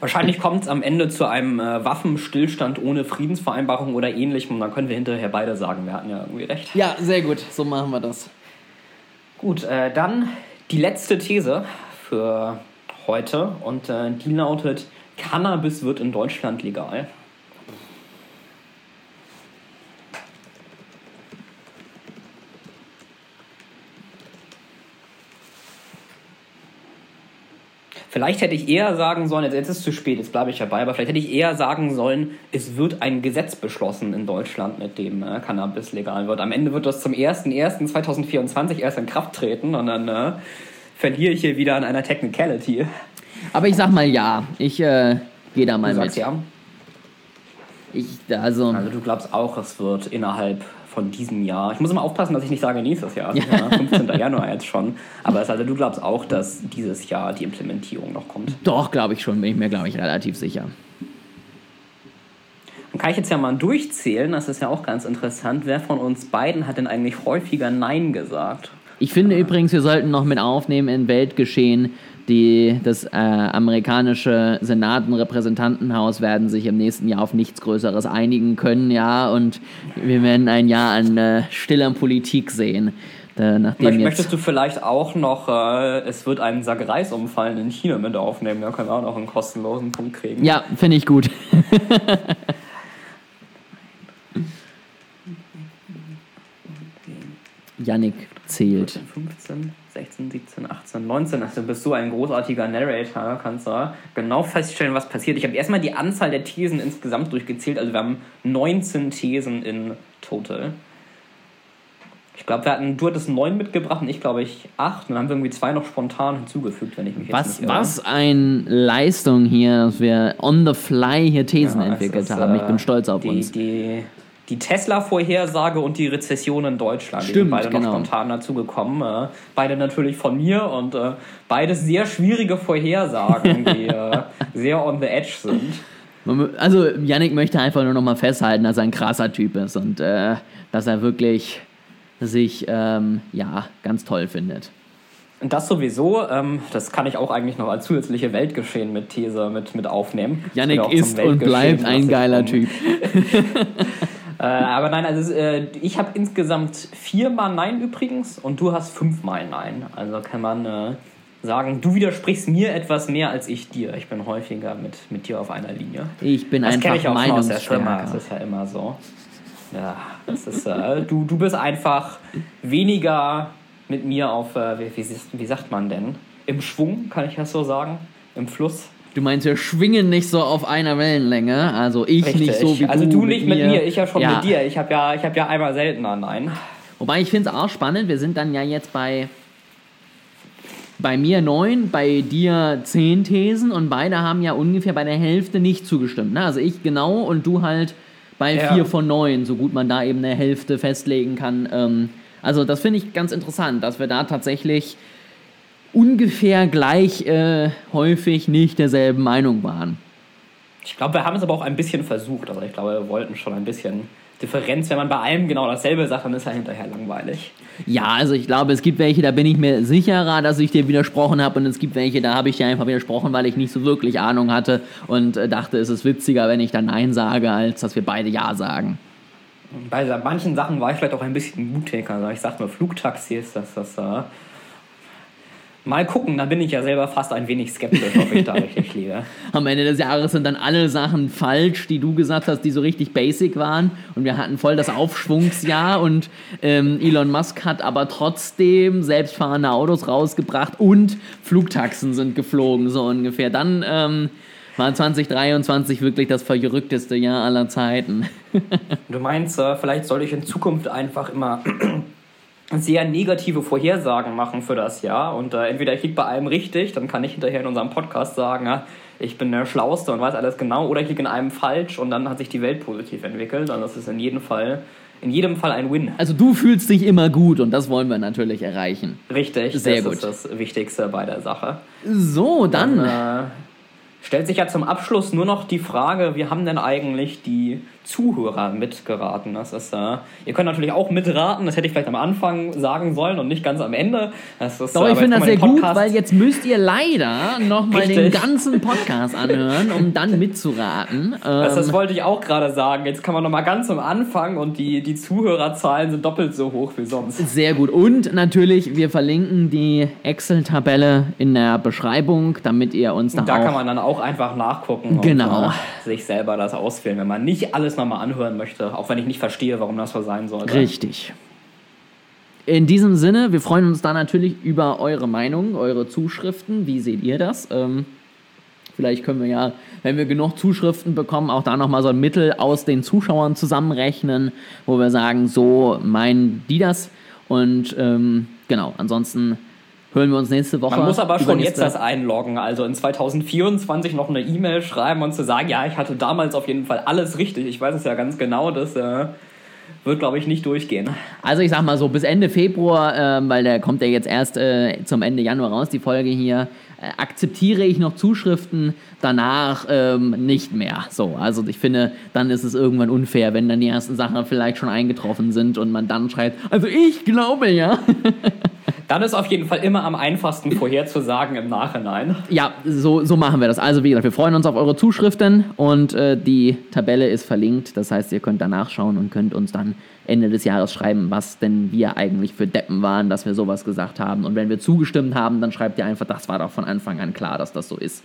Wahrscheinlich kommt es am Ende zu einem äh, Waffenstillstand ohne Friedensvereinbarung oder ähnlichem und dann können wir hinterher beide sagen, wir hatten ja irgendwie recht. Ja, sehr gut, so machen wir das. Gut, äh, dann die letzte These für heute und äh, die lautet, Cannabis wird in Deutschland legal. Vielleicht hätte ich eher sagen sollen, jetzt, ist es zu spät, jetzt bleibe ich dabei, aber vielleicht hätte ich eher sagen sollen, es wird ein Gesetz beschlossen in Deutschland, mit dem äh, Cannabis legal wird. Am Ende wird das zum 01.01.2024 erst in Kraft treten und dann äh, verliere ich hier wieder an einer Technicality. Aber ich sag mal ja, ich äh, gehe da mal Du sagst mit. ja. Ich, also, Also du glaubst auch, es wird innerhalb von diesem Jahr. Ich muss immer aufpassen, dass ich nicht sage nächstes Jahr. Ja. Ja 15. Januar jetzt schon. Aber es, also du glaubst auch, dass dieses Jahr die Implementierung noch kommt? Doch, glaube ich schon. Bin ich mir, glaube ich, relativ sicher. Dann kann ich jetzt ja mal durchzählen. Das ist ja auch ganz interessant. Wer von uns beiden hat denn eigentlich häufiger Nein gesagt? Ich finde übrigens, wir sollten noch mit aufnehmen in Weltgeschehen. Die, das äh, amerikanische Senat und Repräsentantenhaus werden sich im nächsten Jahr auf nichts Größeres einigen können, ja, und wir werden ein Jahr an äh, stiller Politik sehen. Jetzt Möchtest du vielleicht auch noch, äh, es wird einen Sack Reis umfallen in China mit aufnehmen? Da können wir auch noch einen kostenlosen Punkt kriegen. Ja, finde ich gut. Yannick zählt. 15, 16, 17, 18, 19. Also bist du ein großartiger Narrator, kannst du genau feststellen, was passiert. Ich habe erstmal die Anzahl der Thesen insgesamt durchgezählt. Also wir haben 19 Thesen in total. Ich glaube, wir hatten, du hattest neun mitgebracht und ich glaube ich acht. Und dann haben wir irgendwie zwei noch spontan hinzugefügt, wenn ich mich was, jetzt nicht irre. Was eine Leistung hier, dass wir on the fly hier Thesen ja, entwickelt ist, haben. Ich bin stolz auf die, uns. Die, die Tesla-Vorhersage und die Rezession in Deutschland. Stimmt, die sind beide genau. noch spontan dazugekommen. Äh, beide natürlich von mir und äh, beide sehr schwierige Vorhersagen, die äh, sehr on the edge sind. Also, Yannick möchte einfach nur noch mal festhalten, dass er ein krasser Typ ist und äh, dass er wirklich sich ähm, ja, ganz toll findet. Und das sowieso, ähm, das kann ich auch eigentlich noch als zusätzliche Weltgeschehen mit These mit, mit aufnehmen. Yannick ist und bleibt ein geiler Typ. Äh, aber nein, also äh, ich habe insgesamt viermal Nein übrigens und du hast fünfmal Nein. Also kann man äh, sagen, du widersprichst mir etwas mehr als ich dir. Ich bin häufiger mit, mit dir auf einer Linie. Ich bin das einfach ich auch aus der Firma. Das ist ja immer so. Ja, das ist, äh, du, du bist einfach weniger mit mir auf, äh, wie, wie, wie sagt man denn? Im Schwung, kann ich das so sagen? Im Fluss. Du meinst, wir schwingen nicht so auf einer Wellenlänge. Also ich Richtig. nicht so wie also du. Also du nicht mit mir, mir ich ja schon ja. mit dir. Ich habe ja, hab ja einmal seltener Nein. Wobei ich finde es auch spannend, wir sind dann ja jetzt bei, bei mir neun, bei dir zehn Thesen und beide haben ja ungefähr bei der Hälfte nicht zugestimmt. Ne? Also ich genau und du halt bei ja. vier von neun, so gut man da eben eine Hälfte festlegen kann. Ähm, also das finde ich ganz interessant, dass wir da tatsächlich ungefähr gleich äh, häufig nicht derselben Meinung waren. Ich glaube, wir haben es aber auch ein bisschen versucht. Also ich glaube, wir wollten schon ein bisschen Differenz. Wenn man bei allem genau dasselbe sagt, dann ist er hinterher langweilig. Ja, also ich glaube, es gibt welche, da bin ich mir sicherer, dass ich dir widersprochen habe. Und es gibt welche, da habe ich dir einfach widersprochen, weil ich nicht so wirklich Ahnung hatte und äh, dachte, es ist witziger, wenn ich dann Nein sage, als dass wir beide Ja sagen. Bei manchen Sachen war ich vielleicht auch ein bisschen mutiger. Also ich sag nur Flugtaxis, dass das... Äh Mal gucken, da bin ich ja selber fast ein wenig skeptisch, ob ich da richtig liege. Am Ende des Jahres sind dann alle Sachen falsch, die du gesagt hast, die so richtig basic waren. Und wir hatten voll das Aufschwungsjahr und ähm, Elon Musk hat aber trotzdem selbstfahrende Autos rausgebracht und Flugtaxen sind geflogen, so ungefähr. Dann ähm, war 2023 wirklich das verrückteste Jahr aller Zeiten. du meinst, äh, vielleicht soll ich in Zukunft einfach immer sehr negative Vorhersagen machen für das Jahr. Und äh, entweder ich liege bei allem richtig, dann kann ich hinterher in unserem Podcast sagen, ja, ich bin der Schlauste und weiß alles genau, oder ich liege in einem falsch und dann hat sich die Welt positiv entwickelt. Und das ist in jedem Fall, in jedem Fall ein Win. Also du fühlst dich immer gut und das wollen wir natürlich erreichen. Richtig, sehr das gut. ist das Wichtigste bei der Sache. So, dann. dann äh, stellt sich ja zum Abschluss nur noch die Frage, wie haben denn eigentlich die Zuhörer mitgeraten? Das ist, äh, ihr könnt natürlich auch mitraten, das hätte ich vielleicht am Anfang sagen sollen und nicht ganz am Ende. Das ist, Doch, ich finde das sehr gut, weil jetzt müsst ihr leider nochmal den ganzen Podcast anhören, um dann mitzuraten. Das, das ähm, wollte ich auch gerade sagen. Jetzt kann man nochmal ganz am Anfang und die, die Zuhörerzahlen sind doppelt so hoch wie sonst. Sehr gut. Und natürlich, wir verlinken die Excel-Tabelle in der Beschreibung, damit ihr uns da Da kann man dann auch einfach nachgucken genau. und äh, sich selber das auswählen, wenn man nicht alles nochmal anhören möchte, auch wenn ich nicht verstehe, warum das so sein sollte. Richtig. In diesem Sinne, wir freuen uns da natürlich über eure Meinung, eure Zuschriften. Wie seht ihr das? Ähm, vielleicht können wir ja, wenn wir genug Zuschriften bekommen, auch da nochmal so ein Mittel aus den Zuschauern zusammenrechnen, wo wir sagen, so meinen die das. Und ähm, genau, ansonsten hören wir uns nächste Woche. Man muss aber schon jetzt das einloggen, also in 2024 noch eine E-Mail schreiben und zu sagen, ja, ich hatte damals auf jeden Fall alles richtig. Ich weiß es ja ganz genau, dass äh, wird, glaube ich, nicht durchgehen. Also ich sag mal so, bis Ende Februar, äh, weil der kommt ja jetzt erst äh, zum Ende Januar raus, die Folge hier, äh, akzeptiere ich noch Zuschriften, danach ähm, nicht mehr. So, also ich finde, dann ist es irgendwann unfair, wenn dann die ersten Sachen vielleicht schon eingetroffen sind und man dann schreibt, also ich glaube ja. Dann ist auf jeden Fall immer am einfachsten vorherzusagen im Nachhinein. Ja, so, so machen wir das. Also wie gesagt, wir freuen uns auf eure Zuschriften und äh, die Tabelle ist verlinkt. Das heißt, ihr könnt da nachschauen und könnt uns dann Ende des Jahres schreiben, was denn wir eigentlich für Deppen waren, dass wir sowas gesagt haben. Und wenn wir zugestimmt haben, dann schreibt ihr einfach, das war doch von Anfang an klar, dass das so ist.